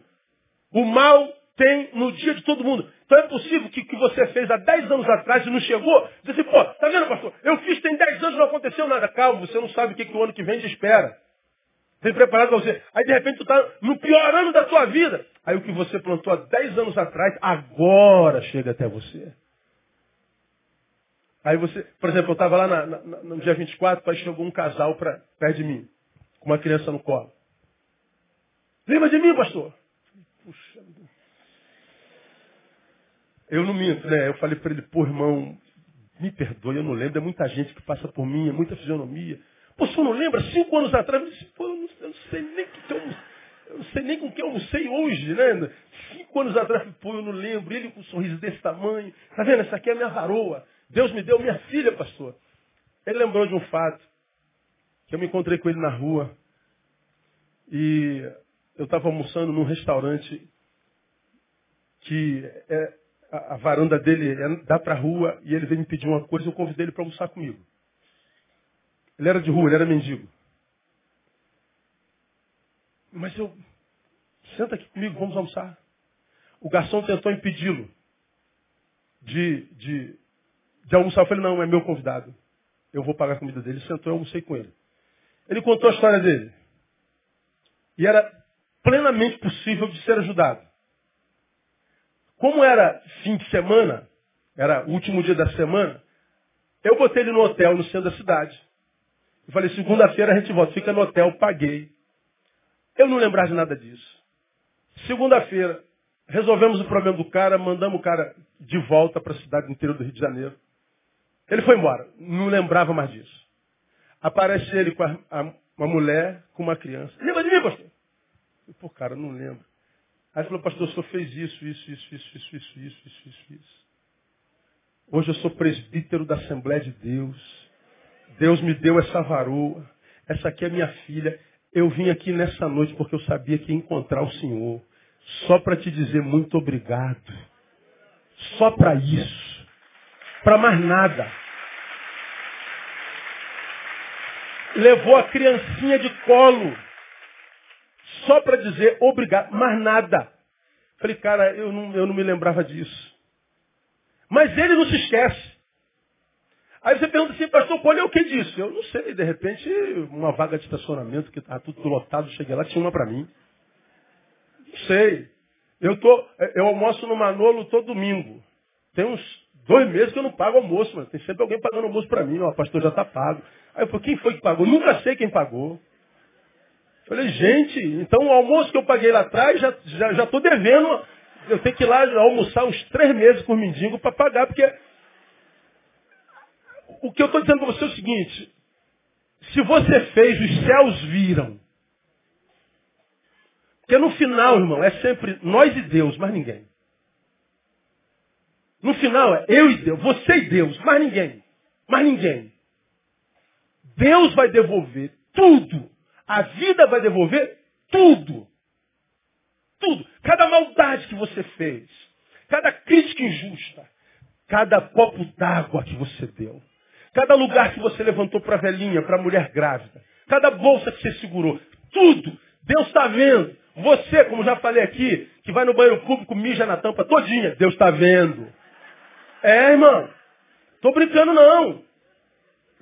O mal tem no dia de todo mundo. Então é possível que o que você fez há 10 anos atrás e não chegou, você assim, pô, tá vendo, pastor? Eu fiz tem 10 anos não aconteceu nada. Calma, você não sabe o que, que o ano que vem te espera. Tem preparado para você. Aí de repente tu está no pior ano da tua vida. Aí o que você plantou há 10 anos atrás, agora chega até você. Aí você, por exemplo, eu estava lá na, na, no dia 24, aí chegou um casal pra, perto de mim, com uma criança no colo. Lembra de mim, pastor? Puxa, eu não minto, né? Eu falei para ele, pô, irmão, me perdoe, eu não lembro. É muita gente que passa por mim, é muita fisionomia. Pô, o senhor não lembra? Cinco anos atrás, eu disse, pô, eu não, eu não sei nem que eu, eu não sei nem com quem eu almocei hoje, né? Cinco anos atrás, pô, eu não lembro. Ele com um sorriso desse tamanho. Tá vendo? Essa aqui é a minha varoa. Deus me deu minha filha, pastor. Ele lembrou de um fato. Que eu me encontrei com ele na rua. E eu estava almoçando num restaurante que é, a, a varanda dele é, dá para a rua e ele veio me pedir uma coisa, eu convidei ele para almoçar comigo. Ele era de rua, ele era mendigo. Mas eu, senta aqui comigo, vamos almoçar. O garçom tentou impedi-lo de, de, de almoçar. Eu falei, não, é meu convidado. Eu vou pagar a comida dele. Ele sentou, eu almocei com ele. Ele contou a história dele. E era plenamente possível de ser ajudado. Como era fim de semana, era o último dia da semana, eu botei ele no hotel no centro da cidade. Eu falei, segunda-feira a gente volta, fica no hotel, paguei. Eu não lembrava de nada disso. Segunda-feira, resolvemos o problema do cara, mandamos o cara de volta para a cidade interior do Rio de Janeiro. Ele foi embora, não lembrava mais disso. Aparece ele com a, a, uma mulher, com uma criança. Lembra de mim, pastor? Eu, Pô, cara, não lembro. Aí falou, pastor, o senhor fez isso, isso, isso, isso, isso, isso, isso, isso, isso. Hoje eu sou presbítero da Assembleia de Deus. Deus me deu essa varoa. Essa aqui é minha filha. Eu vim aqui nessa noite porque eu sabia que ia encontrar o Senhor. Só para te dizer muito obrigado. Só para isso. Para mais nada. Levou a criancinha de colo só para dizer obrigado, mais nada. Falei, cara, eu não, eu não me lembrava disso. Mas ele não se esquece. Aí você pergunta assim, pastor, qual é o que disso? Eu não sei, de repente, uma vaga de estacionamento que estava tudo lotado, cheguei lá, tinha uma para mim. Não sei. Eu, tô, eu almoço no Manolo todo domingo. Tem uns dois meses que eu não pago almoço, mas tem sempre alguém pagando almoço para mim. Ó, o pastor já está pago. Aí eu falei, quem foi que pagou? Nunca sei quem pagou. Falei, gente, então o almoço que eu paguei lá atrás, já estou já, já devendo. Eu tenho que ir lá almoçar uns três meses por mendigo para pagar, porque o que eu estou dizendo para você é o seguinte, se você fez, os céus viram. Porque no final, irmão, é sempre nós e Deus, mais ninguém. No final é eu e Deus, você e Deus, mais ninguém. Mais ninguém. Deus vai devolver tudo. A vida vai devolver tudo. Tudo. Cada maldade que você fez. Cada crítica injusta. Cada copo d'água que você deu. Cada lugar que você levantou para a velhinha, para a mulher grávida. Cada bolsa que você segurou. Tudo. Deus está vendo. Você, como já falei aqui, que vai no banheiro público, mija na tampa todinha. Deus está vendo. É, irmão. Tô brincando não. Não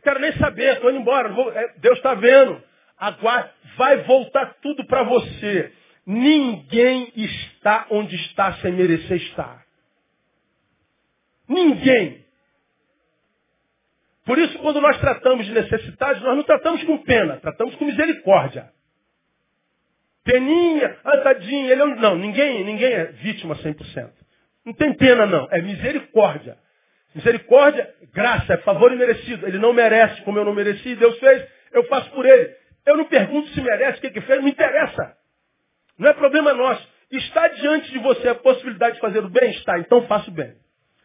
quero nem saber, tô indo embora. É, Deus está vendo. Agora vai voltar tudo para você. Ninguém está onde está sem merecer estar. Ninguém. Por isso, quando nós tratamos de necessidades, nós não tratamos com pena, tratamos com misericórdia. Peninha, ah, tadinho, ele é um... Não, ninguém, ninguém é vítima 100%. Não tem pena, não. É misericórdia. Misericórdia, graça, é favor imerecido. Ele não merece como eu não mereci, Deus fez, eu faço por ele. Eu não pergunto se merece, o que, que fez, não interessa. Não é problema nosso. Está diante de você a possibilidade de fazer o bem? Está, então faça o bem.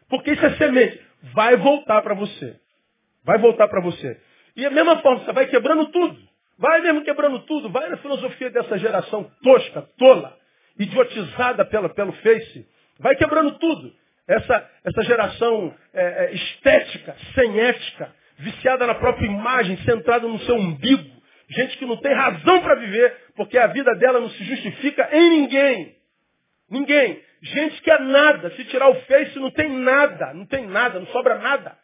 Porque isso é semente. Vai voltar para você. Vai voltar para você. E a mesma forma, você vai quebrando tudo. Vai mesmo quebrando tudo. Vai na filosofia dessa geração tosca, tola, idiotizada pela, pelo Face. Vai quebrando tudo. Essa, essa geração é, é, estética, sem ética, viciada na própria imagem, centrada no seu umbigo. Gente que não tem razão para viver, porque a vida dela não se justifica em ninguém. Ninguém. Gente que é nada. Se tirar o Face, não tem nada. Não tem nada, não sobra nada.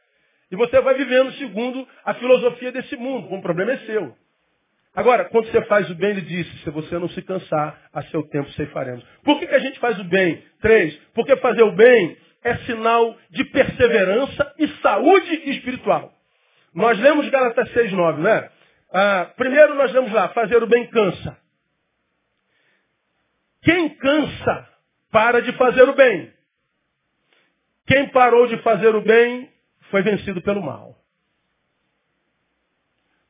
E você vai vivendo segundo a filosofia desse mundo. O problema é seu. Agora, quando você faz o bem, ele disse, se você não se cansar, a seu tempo ceifaremos. Por que, que a gente faz o bem? Três, porque fazer o bem é sinal de perseverança e saúde espiritual. Nós lemos Galatas 6, 9, né? Ah, primeiro nós lemos lá, fazer o bem cansa. Quem cansa, para de fazer o bem. Quem parou de fazer o bem, foi vencido pelo mal.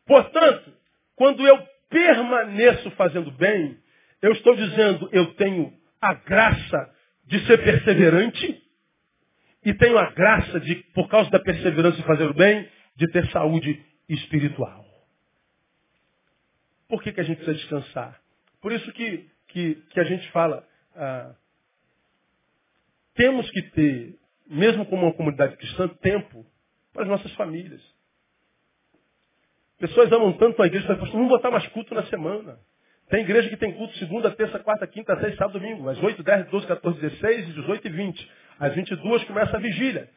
Portanto, quando eu permaneço fazendo bem, eu estou dizendo, eu tenho a graça de ser perseverante e tenho a graça de, por causa da perseverança de fazer o bem, de ter saúde espiritual. Por que, que a gente precisa descansar? Por isso que, que, que a gente fala, ah, temos que ter mesmo como uma comunidade cristã, tempo para as nossas famílias. Pessoas amam tanto a igreja, que não botar mais culto na semana. Tem igreja que tem culto segunda, terça, quarta, quinta, sexta, sábado, domingo. Às 8, 10, 12, 14, 16, 18 e 20. Às 22 começa a vigília.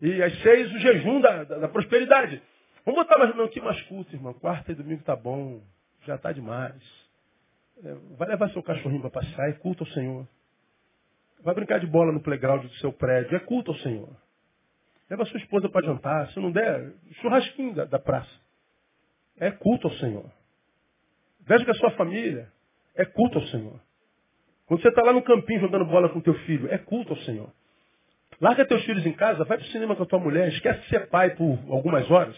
E às 6 o jejum da, da, da prosperidade. Vamos botar mais, não, que mais culto, irmão. Quarta e domingo tá bom. Já tá demais. É, vai levar seu cachorrinho para passear, é culto ao Senhor. Vai brincar de bola no playground do seu prédio. É culto ao Senhor. Leva sua esposa para jantar. Se não der, churrasquinho da, da praça. É culto ao Senhor. Veja com a sua família. É culto ao Senhor. Quando você está lá no campinho jogando bola com teu filho, é culto ao Senhor. Larga teus filhos em casa, vai para o cinema com a tua mulher, esquece de ser pai por algumas horas.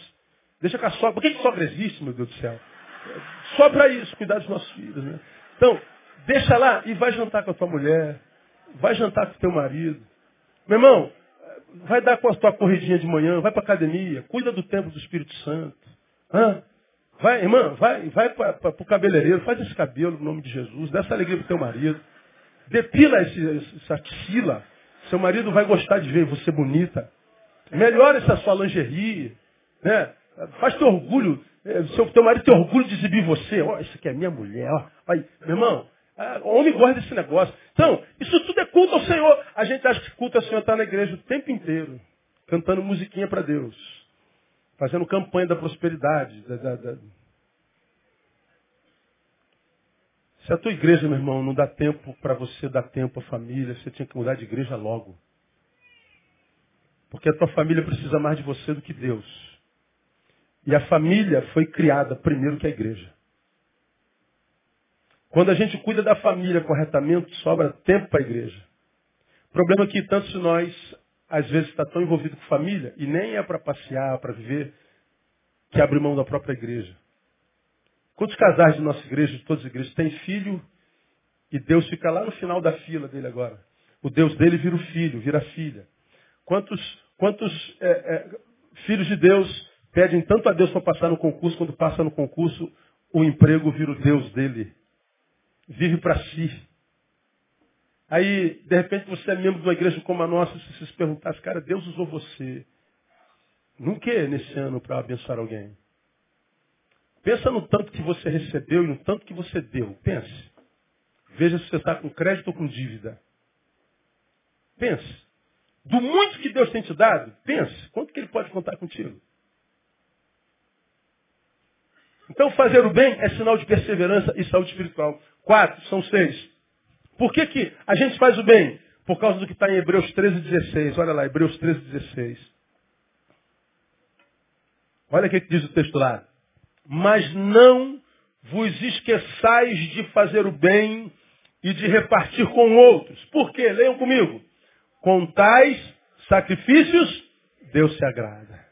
Deixa com a sogra. Por que, que sogra existe, meu Deus do céu? Só para isso, cuidar dos nossos filhos. Né? Então, deixa lá e vai jantar com a tua mulher. Vai jantar com teu marido. Meu irmão, vai dar com a tua corridinha de manhã, vai para academia, cuida do templo do Espírito Santo. Hã? Vai, irmã, vai, vai para o cabeleireiro, faz esse cabelo no nome de Jesus, dá essa alegria pro teu marido. Depila esse, essa axila. Seu marido vai gostar de ver você bonita. Melhora essa sua lingerie. Né? Faz teu orgulho. É, seu, teu marido tem orgulho de exibir você. Ó, oh, isso aqui é minha mulher. Ó. Meu irmão, ah, homem gosta desse negócio. Então, isso tudo é culto ao Senhor. A gente acha que culto ao Senhor está na igreja o tempo inteiro, cantando musiquinha para Deus, fazendo campanha da prosperidade. Da, da, da... Se a tua igreja, meu irmão, não dá tempo para você dar tempo à família, você tinha que mudar de igreja logo. Porque a tua família precisa mais de você do que Deus. E a família foi criada primeiro que a igreja. Quando a gente cuida da família corretamente, sobra tempo para a igreja. O problema é que tantos de nós, às vezes, está tão envolvido com família, e nem é para passear, para viver, que abre mão da própria igreja. Quantos casais de nossa igreja, de todas as igrejas, têm filho e Deus fica lá no final da fila dele agora? O Deus dele vira o filho, vira a filha. Quantos, quantos é, é, filhos de Deus pedem tanto a Deus para passar no concurso, quando passa no concurso, o emprego vira o Deus dele. Vive para si. Aí, de repente, você é membro de uma igreja como a nossa, se se perguntasse, cara, Deus usou você. Nunca é nesse ano para abençoar alguém. Pensa no tanto que você recebeu e no tanto que você deu. Pense. Veja se você está com crédito ou com dívida. Pense. Do muito que Deus tem te dado, pense. Quanto que Ele pode contar contigo? Então, fazer o bem é sinal de perseverança e saúde espiritual. Quatro, são seis. Por que, que a gente faz o bem? Por causa do que está em Hebreus 13, 16. Olha lá, Hebreus 13, 16. Olha o que diz o texto lá. Mas não vos esqueçais de fazer o bem e de repartir com outros. Por quê? Leiam comigo. Com tais sacrifícios, Deus se agrada.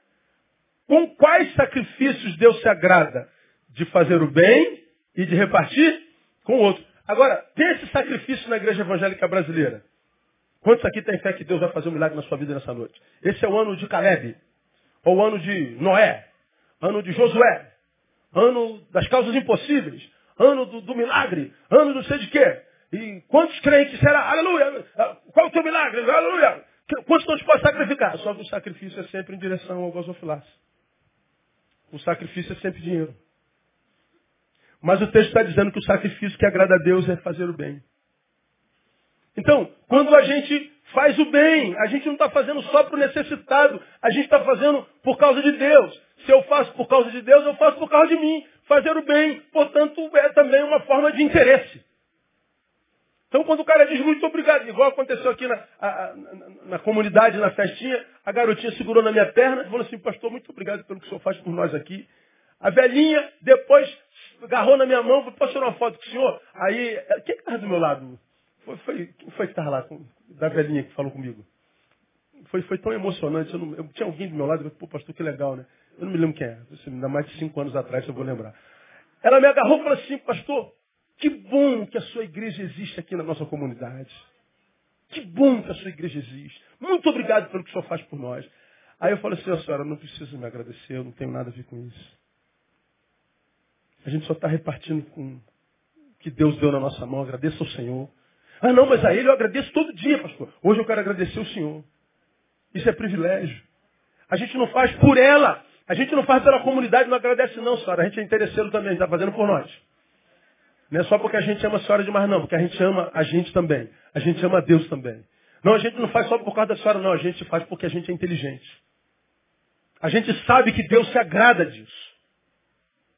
Com quais sacrifícios Deus se agrada? De fazer o bem e de repartir com outros. Agora, tem esse sacrifício na igreja evangélica brasileira. Quantos aqui têm fé que Deus vai fazer um milagre na sua vida nessa noite? Esse é o ano de Caleb. Ou o ano de Noé. Ano de Josué. Ano das causas impossíveis. Ano do, do milagre. Ano do sei de quê. E quantos crentes será? Aleluia! Qual é o teu milagre? Aleluia! Quantos estão dispostos a sacrificar? Só que o sacrifício é sempre em direção ao gasofilácio. O sacrifício é sempre dinheiro. Mas o texto está dizendo que o sacrifício que agrada a Deus é fazer o bem. Então, quando a gente faz o bem, a gente não está fazendo só para o necessitado, a gente está fazendo por causa de Deus. Se eu faço por causa de Deus, eu faço por causa de mim. Fazer o bem, portanto, é também uma forma de interesse. Então, quando o cara diz muito obrigado, igual aconteceu aqui na, a, na, na, comunidade, na festinha, a garotinha segurou na minha perna e falou assim, pastor, muito obrigado pelo que o senhor faz por nós aqui. A velhinha, depois, agarrou na minha mão, falou, posso tirar uma foto com o senhor? Aí, quem estava do meu lado? Foi, foi, quem foi que estava lá, da velhinha que falou comigo? Foi, foi tão emocionante, eu, não, eu tinha alguém do meu lado, eu falei, pô, pastor, que legal, né? Eu não me lembro quem é, ainda mais de cinco anos atrás eu vou lembrar. Ela me agarrou e falou assim, pastor, que bom que a sua igreja existe aqui na nossa comunidade. Que bom que a sua igreja existe. Muito obrigado pelo que o senhor faz por nós. Aí eu falei assim, a senhora, não precisa me agradecer, eu não tenho nada a ver com isso. A gente só está repartindo com o que Deus deu na nossa mão. Agradeça ao Senhor. Ah, não, mas a Ele eu agradeço todo dia, pastor. Hoje eu quero agradecer o Senhor. Isso é privilégio. A gente não faz por ela. A gente não faz pela comunidade, não agradece não, senhora. A gente é interesseiro também, está fazendo por nós. Não é só porque a gente ama a senhora demais, não, porque a gente ama a gente também. A gente ama a Deus também. Não, a gente não faz só por causa da senhora, não. A gente faz porque a gente é inteligente. A gente sabe que Deus se agrada disso.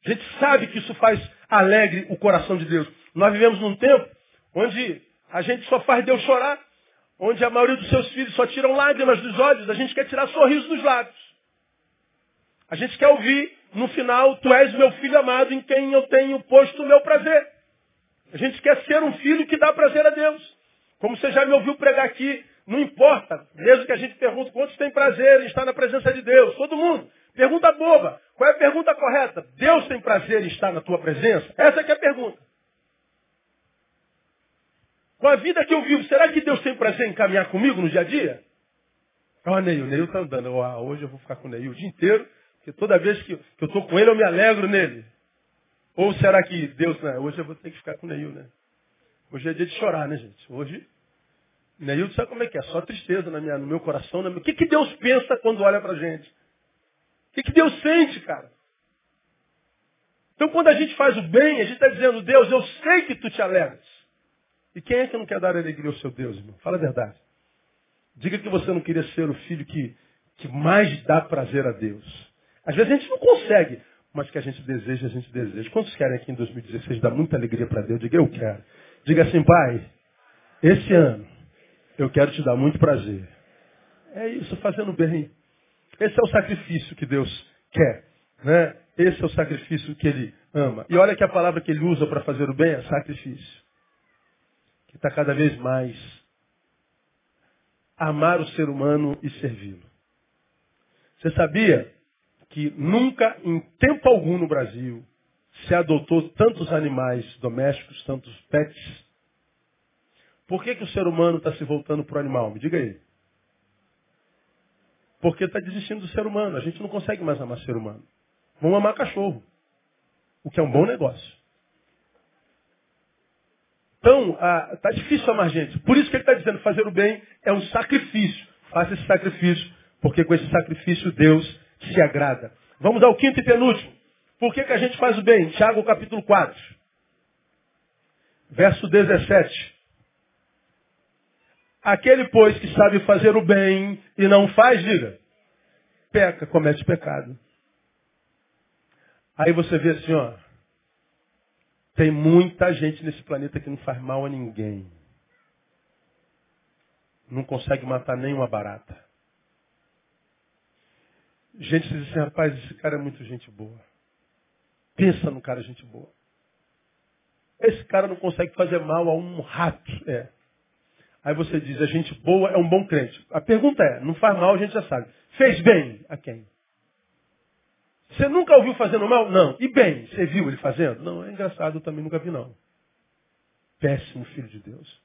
A gente sabe que isso faz alegre o coração de Deus. Nós vivemos num tempo onde a gente só faz Deus chorar, onde a maioria dos seus filhos só tiram lágrimas dos olhos, a gente quer tirar sorriso dos lábios. A gente quer ouvir no final, tu és meu filho amado em quem eu tenho posto o meu prazer. A gente quer ser um filho que dá prazer a Deus. Como você já me ouviu pregar aqui, não importa, mesmo que a gente pergunte quantos têm prazer em estar na presença de Deus, todo mundo. Pergunta boba. Qual é a pergunta correta? Deus tem prazer em estar na tua presença? Essa é a pergunta. Com a vida que eu vivo, será que Deus tem prazer em caminhar comigo no dia a dia? Ó, oh, Neil, o Neil está andando. Oh, hoje eu vou ficar com o Neil o dia inteiro, porque toda vez que, eu estou com ele, eu me alegro nele. Ou será que Deus, né? Hoje eu vou ter que ficar com o Neil, né? Hoje é dia de chorar, né, gente? Hoje, Neil, sabe como é que é? Só tristeza na minha, no meu coração. O que, que Deus pensa quando olha para a gente? O que, que Deus sente, cara? Então, quando a gente faz o bem, a gente está dizendo, Deus, eu sei que tu te alegras. E quem é que não quer dar alegria ao seu Deus, irmão? Fala a verdade. Diga que você não queria ser o filho que, que mais dá prazer a Deus. Às vezes a gente não consegue, mas que a gente deseja, a gente deseja. Quantos querem aqui em 2016 dar muita alegria para Deus? Diga, eu quero. Diga assim, pai, esse ano eu quero te dar muito prazer. É isso, fazendo bem. Esse é o sacrifício que Deus quer. Né? Esse é o sacrifício que Ele ama. E olha que a palavra que ele usa para fazer o bem é sacrifício. Que está cada vez mais amar o ser humano e servi-lo. Você sabia que nunca, em tempo algum no Brasil, se adotou tantos animais domésticos, tantos pets? Por que, que o ser humano está se voltando para o animal? Me diga aí. Porque está desistindo do ser humano. A gente não consegue mais amar ser humano. Vamos amar cachorro. O que é um bom negócio. Então, está difícil amar gente. Por isso que ele está dizendo, fazer o bem é um sacrifício. Faça esse sacrifício, porque com esse sacrifício Deus se agrada. Vamos ao quinto e penúltimo. Por que, que a gente faz o bem? Tiago capítulo 4. Verso 17. Aquele, pois, que sabe fazer o bem e não faz, diga, peca, comete pecado. Aí você vê assim, ó, tem muita gente nesse planeta que não faz mal a ninguém. Não consegue matar nenhuma barata. Gente diz assim, rapaz, esse cara é muito gente boa. Pensa no cara gente boa. Esse cara não consegue fazer mal a um rato. É. Aí você diz, a gente boa é um bom crente. A pergunta é, não faz mal, a gente já sabe. Fez bem a quem? Você nunca ouviu fazendo mal? Não. E bem, você viu ele fazendo? Não, é engraçado, eu também nunca vi não. Péssimo filho de Deus.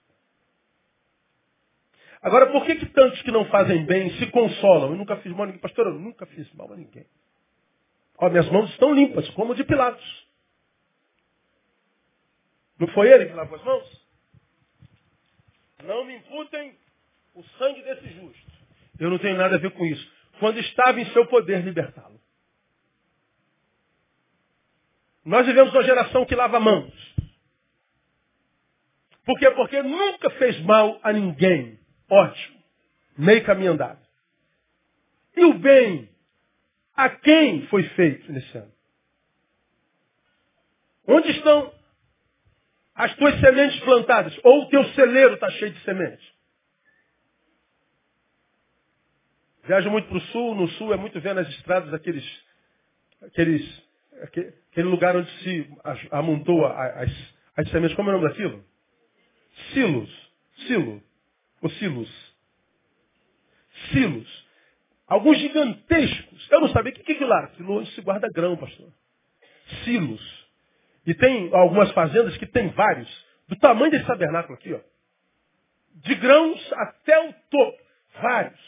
Agora, por que, que tantos que não fazem bem se consolam? Eu nunca fiz mal a ninguém. Pastor, eu nunca fiz mal a ninguém. Ó, minhas mãos estão limpas, como de Pilatos. Não foi ele que lavou as mãos? Não me imputem o sangue desse justo. Eu não tenho nada a ver com isso. Quando estava em seu poder libertá-lo. Nós vivemos uma geração que lava mãos. Por quê? Porque nunca fez mal a ninguém. Ótimo. Meio caminho andado. E o bem, a quem foi feito nesse ano? Onde estão as tuas sementes plantadas, ou o teu celeiro está cheio de sementes. Viajo muito para o sul, no sul é muito ver nas estradas aqueles, aqueles, aquele lugar onde se amontou as, as sementes. Como é o nome daquilo? Silos. Silo. Ou silos. Silos. Alguns gigantescos. Eu não sabia o que é aquilo lá. Aquilo onde se guarda grão, pastor. Silos. E tem algumas fazendas que tem vários, do tamanho desse tabernáculo aqui, ó. De grãos até o topo. Vários.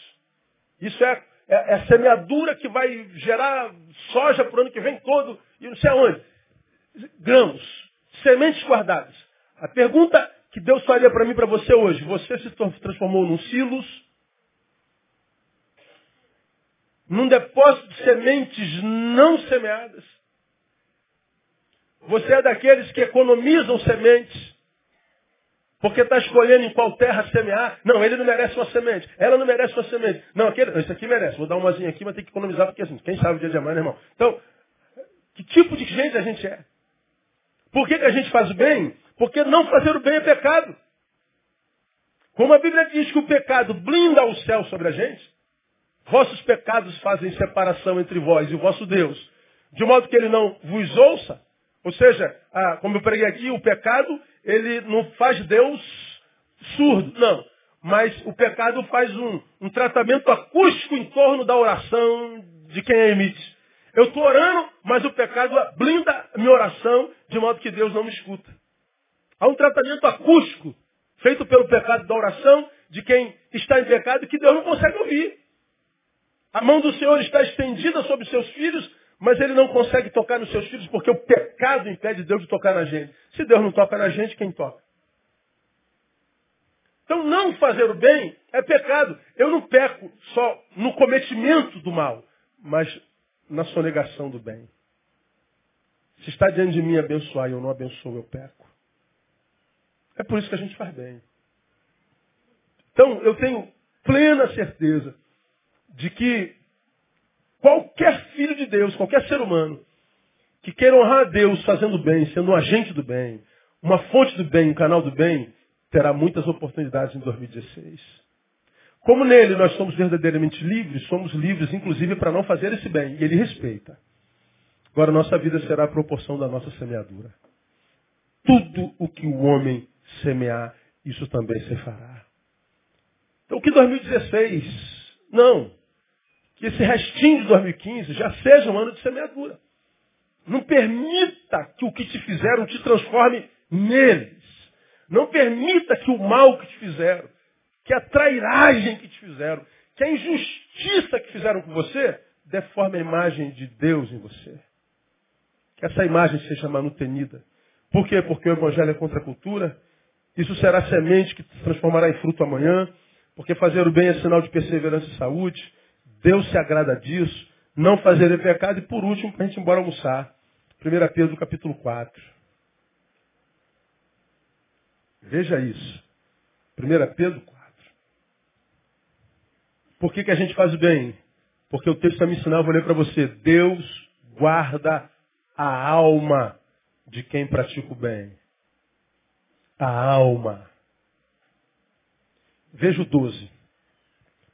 Isso é, é, é semeadura que vai gerar soja para o ano que vem todo, e não sei aonde. Grãos. Sementes guardadas. A pergunta que Deus faria para mim para você hoje, você se transformou num silos, num depósito de sementes não semeadas, você é daqueles que economizam sementes. Porque está escolhendo em qual terra semear. Não, ele não merece uma semente. Ela não merece uma semente. Não, aquele, esse aqui merece. Vou dar umazinha aqui, mas tem que economizar, porque assim, quem sabe o dia de amanhã, né, irmão? Então, que tipo de gente a gente é? Por que, que a gente faz o bem? Porque não fazer o bem é pecado. Como a Bíblia diz que o pecado blinda o céu sobre a gente, vossos pecados fazem separação entre vós e o vosso Deus, de modo que ele não vos ouça, ou seja, a, como eu preguei aqui, o pecado, ele não faz Deus surdo, não. Mas o pecado faz um, um tratamento acústico em torno da oração de quem a emite. Eu estou orando, mas o pecado blinda minha oração de modo que Deus não me escuta. Há um tratamento acústico feito pelo pecado da oração de quem está em pecado que Deus não consegue ouvir. A mão do Senhor está estendida sobre seus filhos, mas ele não consegue tocar nos seus filhos porque o pecado impede Deus de tocar na gente. Se Deus não toca na gente, quem toca? Então não fazer o bem é pecado. Eu não peco só no cometimento do mal, mas na sonegação do bem. Se está diante de mim abençoar e eu não abençoo, eu peco. É por isso que a gente faz bem. Então eu tenho plena certeza de que Qualquer filho de Deus, qualquer ser humano, que queira honrar a Deus fazendo bem, sendo um agente do bem, uma fonte do bem, um canal do bem, terá muitas oportunidades em 2016. Como nele nós somos verdadeiramente livres, somos livres inclusive para não fazer esse bem, e ele respeita. Agora, nossa vida será a proporção da nossa semeadura. Tudo o que o homem semear, isso também se fará. Então, que 2016, não, que esse restinho de 2015 já seja um ano de semeadura. Não permita que o que te fizeram te transforme neles. Não permita que o mal que te fizeram, que a trairagem que te fizeram, que a injustiça que fizeram com você, deforme a imagem de Deus em você. Que essa imagem seja manutenida. Por quê? Porque o Evangelho é contra a cultura. Isso será semente que se transformará em fruto amanhã. Porque fazer o bem é sinal de perseverança e saúde. Deus se agrada disso. Não fazer é pecado. E por último, para a gente ir embora almoçar. 1 Pedro capítulo 4. Veja isso. 1 Pedro 4. Por que, que a gente faz o bem? Porque o texto vai me ensinar, eu vou ler para você. Deus guarda a alma de quem pratica o bem. A alma. Veja o 12.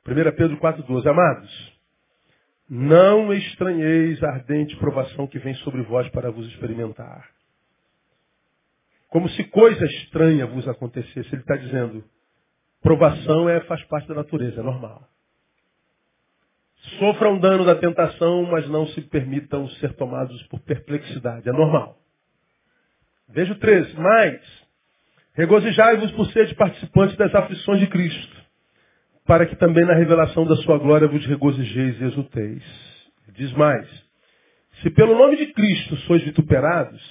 1 Pedro 4,12. Amados, não estranheis a ardente provação que vem sobre vós para vos experimentar. Como se coisa estranha vos acontecesse. Ele está dizendo, provação é, faz parte da natureza, é normal. Sofram dano da tentação, mas não se permitam ser tomados por perplexidade. É normal. Veja o 13. Mas, regozijai-vos por seres participantes das aflições de Cristo, para que também na revelação da sua glória vos regozijeis e exulteis. Diz mais. Se pelo nome de Cristo sois vituperados,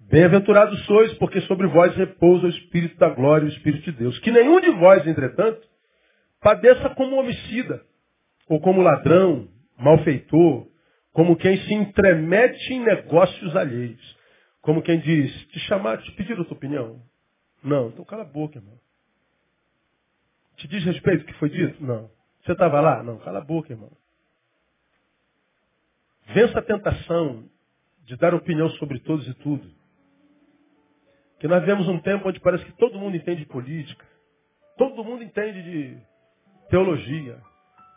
bem-aventurados sois, porque sobre vós repousa o Espírito da glória e o Espírito de Deus. Que nenhum de vós, entretanto, padeça como homicida ou como ladrão, malfeitor, como quem se entremete em negócios alheios. Como quem diz, te chamaram, te pediram a tua opinião? Não, então cala a boca, irmão. Te diz respeito o que foi dito? Não. Você estava lá? Não, cala a boca, irmão. Vença a tentação de dar opinião sobre todos e tudo. Que nós vemos um tempo onde parece que todo mundo entende de política, todo mundo entende de teologia,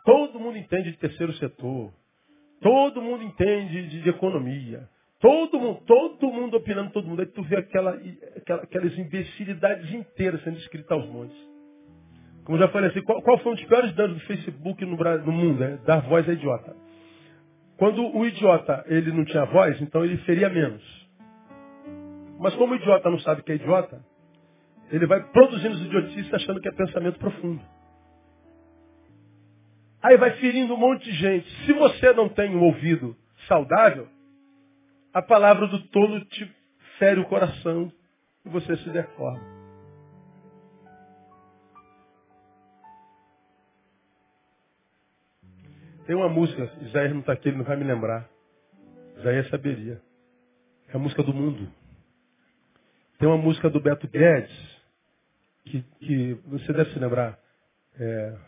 Todo mundo entende de terceiro setor. Todo mundo entende de, de economia. Todo mundo, todo mundo opinando, todo mundo. Aí tu vê aquela, aquela, aquelas imbecilidades inteiras sendo escritas aos montes. Como já falei assim, qual, qual foi um dos piores danos do Facebook no, no mundo? Né? Dar voz a idiota. Quando o idiota ele não tinha voz, então ele feria menos. Mas como o idiota não sabe que é idiota, ele vai produzindo os idiotices achando que é pensamento profundo. Aí vai ferindo um monte de gente. Se você não tem um ouvido saudável, a palavra do tolo te fere o coração e você se deforma. Tem uma música, Isaías não está aqui, ele não vai me lembrar. Isaías saberia. É a música do mundo. Tem uma música do Beto Guedes, que, que você deve se lembrar. É,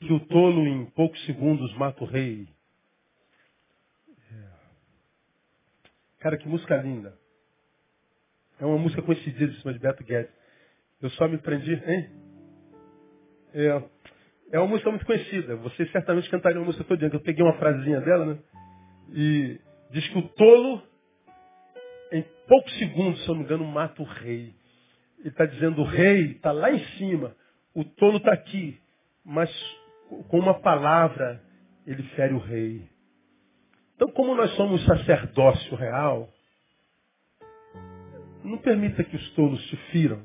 que o tolo em poucos segundos mata o rei. É. Cara, que música linda. É uma música conhecidíssima de Beto Guedes. Eu só me prendi, hein? É, é uma música muito conhecida. Vocês certamente cantariam a música toda. Eu peguei uma frasezinha dela, né? E diz que o tolo, em poucos segundos, se eu não me engano, mata o rei. Ele está dizendo, o rei está lá em cima, o tolo está aqui. Mas com uma palavra, ele fere o rei. Então, como nós somos sacerdócio real, não permita que os tolos te firam.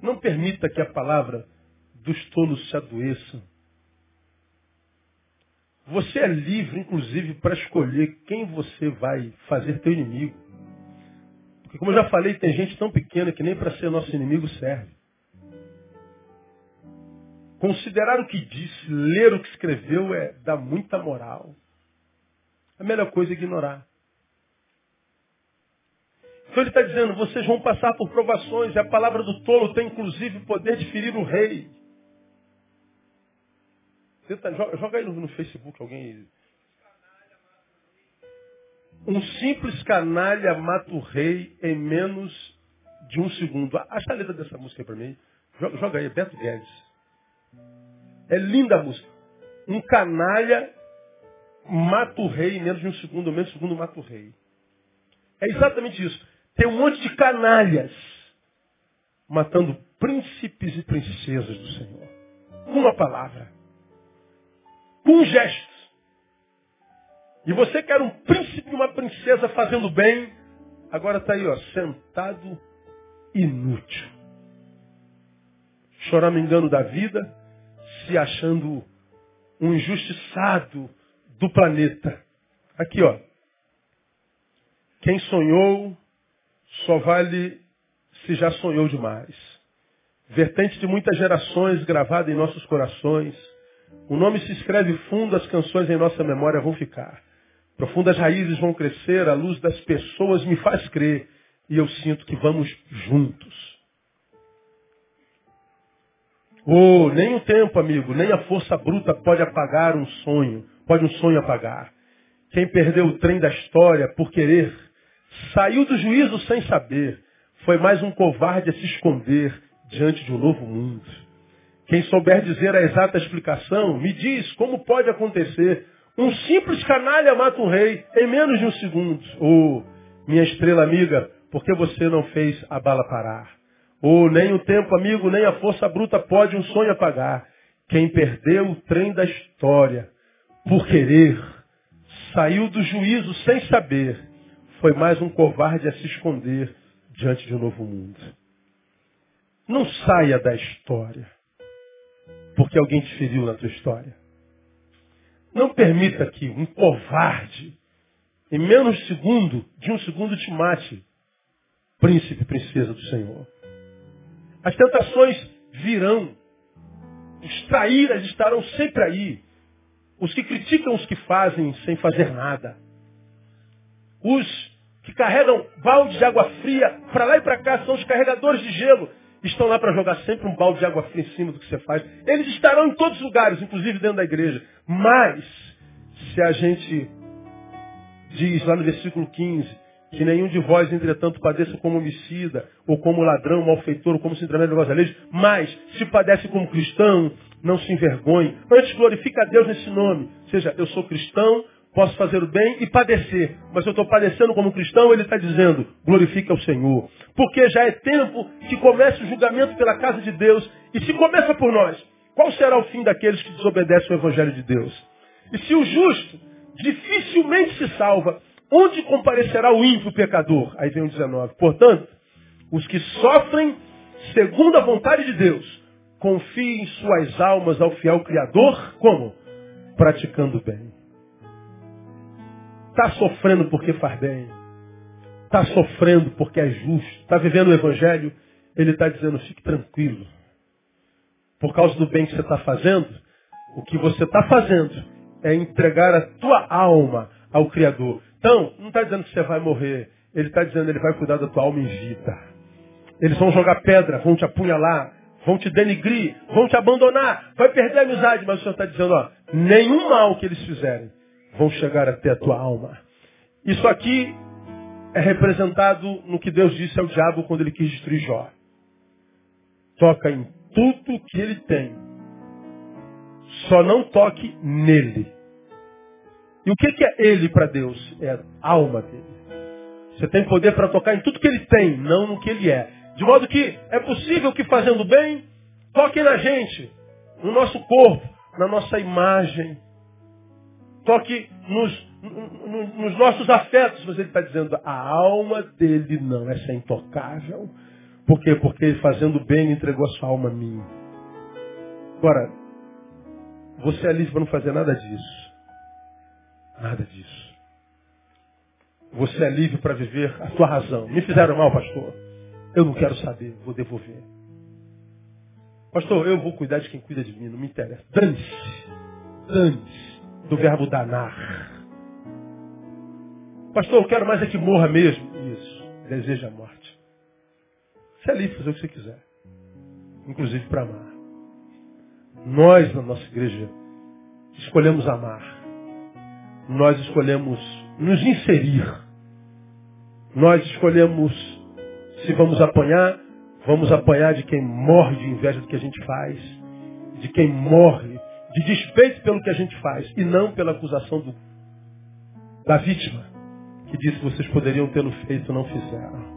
Não permita que a palavra dos tolos se adoeça. Você é livre, inclusive, para escolher quem você vai fazer teu inimigo. Porque, como eu já falei, tem gente tão pequena que nem para ser nosso inimigo serve. Considerar o que disse, ler o que escreveu é dar muita moral. A melhor coisa é ignorar. Então ele está dizendo, vocês vão passar por provações, e a palavra do tolo tem inclusive poder de ferir o rei. Tá, joga, joga aí no, no Facebook alguém. Um simples canalha mata o rei em menos de um segundo. Acha a letra dessa música aí para mim. Joga, joga aí, Beto Guedes. É linda a música. Um canalha mata o rei em menos de um segundo, menos de um segundo mata o rei. É exatamente isso. Tem um monte de canalhas matando príncipes e princesas do Senhor. Uma palavra. Com um gesto. E você que era um príncipe e uma princesa fazendo bem, agora está aí, ó, sentado inútil. Choramingando da vida, se achando um injustiçado do planeta. Aqui, ó. Quem sonhou só vale se já sonhou demais. Vertente de muitas gerações gravada em nossos corações. O nome se escreve fundo, as canções em nossa memória vão ficar. Profundas raízes vão crescer, a luz das pessoas me faz crer. E eu sinto que vamos juntos. Oh, nem o tempo, amigo, nem a força bruta pode apagar um sonho. Pode um sonho apagar. Quem perdeu o trem da história por querer, saiu do juízo sem saber. Foi mais um covarde a se esconder diante de um novo mundo. Quem souber dizer a exata explicação, me diz como pode acontecer um simples canalha mata um rei em menos de um segundo. Oh, minha estrela amiga, por que você não fez a bala parar? Oh, nem o tempo, amigo, nem a força bruta pode um sonho apagar. Quem perdeu o trem da história por querer, saiu do juízo sem saber, foi mais um covarde a se esconder diante de um novo mundo. Não saia da história, porque alguém te feriu na tua história. Não permita que um covarde, em menos segundo, de um segundo te mate, príncipe e princesa do Senhor. As tentações virão. Os traíras estarão sempre aí. Os que criticam os que fazem sem fazer nada. Os que carregam balde de água fria para lá e para cá são os carregadores de gelo. Estão lá para jogar sempre um balde de água fria em cima do que você faz. Eles estarão em todos os lugares, inclusive dentro da igreja. Mas, se a gente diz lá no versículo 15, que nenhum de vós, entretanto, padeça como homicida, ou como ladrão, malfeitor, ou como se intermédio da lei, mas se padece como cristão, não se envergonhe. Antes glorifica a Deus nesse nome. Ou seja, eu sou cristão, posso fazer o bem e padecer. Mas eu estou padecendo como cristão, ele está dizendo, glorifica o Senhor. Porque já é tempo que comece o julgamento pela casa de Deus. E se começa por nós, qual será o fim daqueles que desobedecem o Evangelho de Deus? E se o justo dificilmente se salva, onde comparecerá o ímpio pecador? Aí vem o 19. Portanto, os que sofrem segundo a vontade de Deus, confiem suas almas ao fiel Criador, como? Praticando bem. Está sofrendo porque faz bem. Está sofrendo porque é justo. Está vivendo o Evangelho. Ele está dizendo, fique tranquilo. Por causa do bem que você está fazendo, o que você está fazendo é entregar a tua alma ao Criador. Então, não está dizendo que você vai morrer. Ele está dizendo ele vai cuidar da tua alma em vida. Eles vão jogar pedra, vão te apunhalar, vão te denigrir, vão te abandonar, vai perder a amizade. Mas o Senhor está dizendo, ó, nenhum mal que eles fizerem vão chegar até a tua alma. Isso aqui é representado no que Deus disse ao diabo quando ele quis destruir Jó. Toca em tudo que ele tem. Só não toque nele. E o que é ele para Deus? É a alma dele. Você tem poder para tocar em tudo que ele tem, não no que ele é. De modo que é possível que fazendo bem, toque na gente, no nosso corpo, na nossa imagem, toque nos, nos nossos afetos, mas ele está dizendo, a alma dele não, essa é intocável. Por quê? Porque ele fazendo bem entregou a sua alma a mim. Agora, você é livre para não fazer nada disso. Nada disso. Você é livre para viver a sua razão. Me fizeram mal, pastor. Eu não quero saber, vou devolver. Pastor, eu vou cuidar de quem cuida de mim, não me interessa. Dane-se. Dane-se do verbo danar. Pastor, eu quero mais é que morra mesmo. Isso. Deseja a morte. Você é livre fazer o que você quiser. Inclusive para amar. Nós, na nossa igreja, escolhemos amar. Nós escolhemos nos inserir. Nós escolhemos se vamos apanhar, vamos apanhar de quem morre de inveja do que a gente faz, de quem morre de despeito pelo que a gente faz e não pela acusação do da vítima, que disse que vocês poderiam tê-lo feito não fizeram.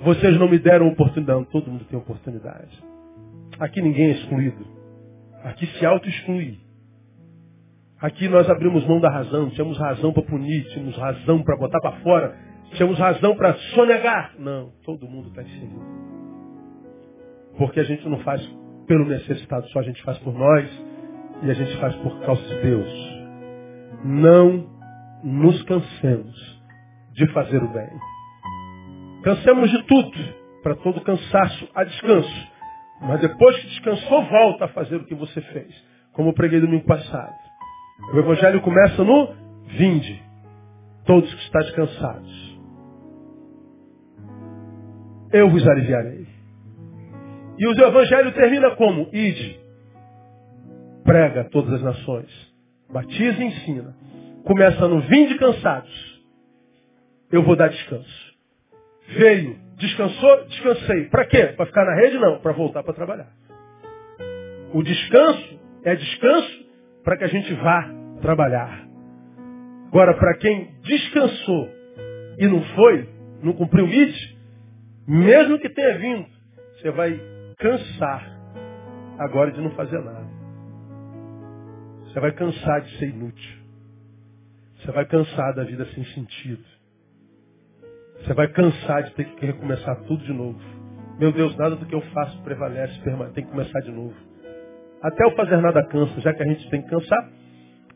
Vocês não me deram oportunidade. Não, todo mundo tem oportunidade. Aqui ninguém é excluído. Aqui se auto-exclui. Aqui nós abrimos mão da razão. Tínhamos razão para punir, tínhamos razão para botar para fora, tínhamos razão para sonegar. Não, todo mundo está inserido. Porque a gente não faz pelo necessitado, só a gente faz por nós e a gente faz por causa de Deus. Não nos cansemos de fazer o bem. Cansemos de tudo. Para todo cansaço há descanso. Mas depois que descansou, volta a fazer o que você fez. Como eu preguei domingo passado. O Evangelho começa no vinde. Todos que estão cansados. Eu vos aliviarei. E o Evangelho termina como? Ide. Prega a todas as nações. Batiza e ensina. Começa no vinde cansados. Eu vou dar descanso. Veio, descansou, descansei. Para quê? Para ficar na rede? Não, para voltar para trabalhar. O descanso é descanso para que a gente vá trabalhar. Agora, para quem descansou e não foi, não cumpriu o IT, mesmo que tenha vindo, você vai cansar agora de não fazer nada. Você vai cansar de ser inútil. Você vai cansar da vida sem sentido. Você vai cansar de ter que recomeçar tudo de novo. Meu Deus, nada do que eu faço prevalece, tem que começar de novo. Até o fazer nada cansa, já que a gente tem que cansar,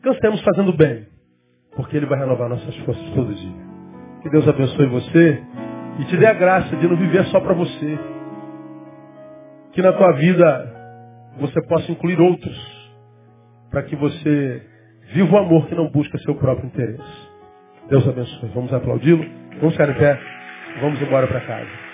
cansemos fazendo bem, porque Ele vai renovar nossas forças todo dia. Que Deus abençoe você e te dê a graça de não viver só para você. Que na tua vida você possa incluir outros, para que você viva o amor que não busca seu próprio interesse. Deus abençoe. Vamos aplaudi-lo. Vamos ficar em pé. Vamos embora para casa.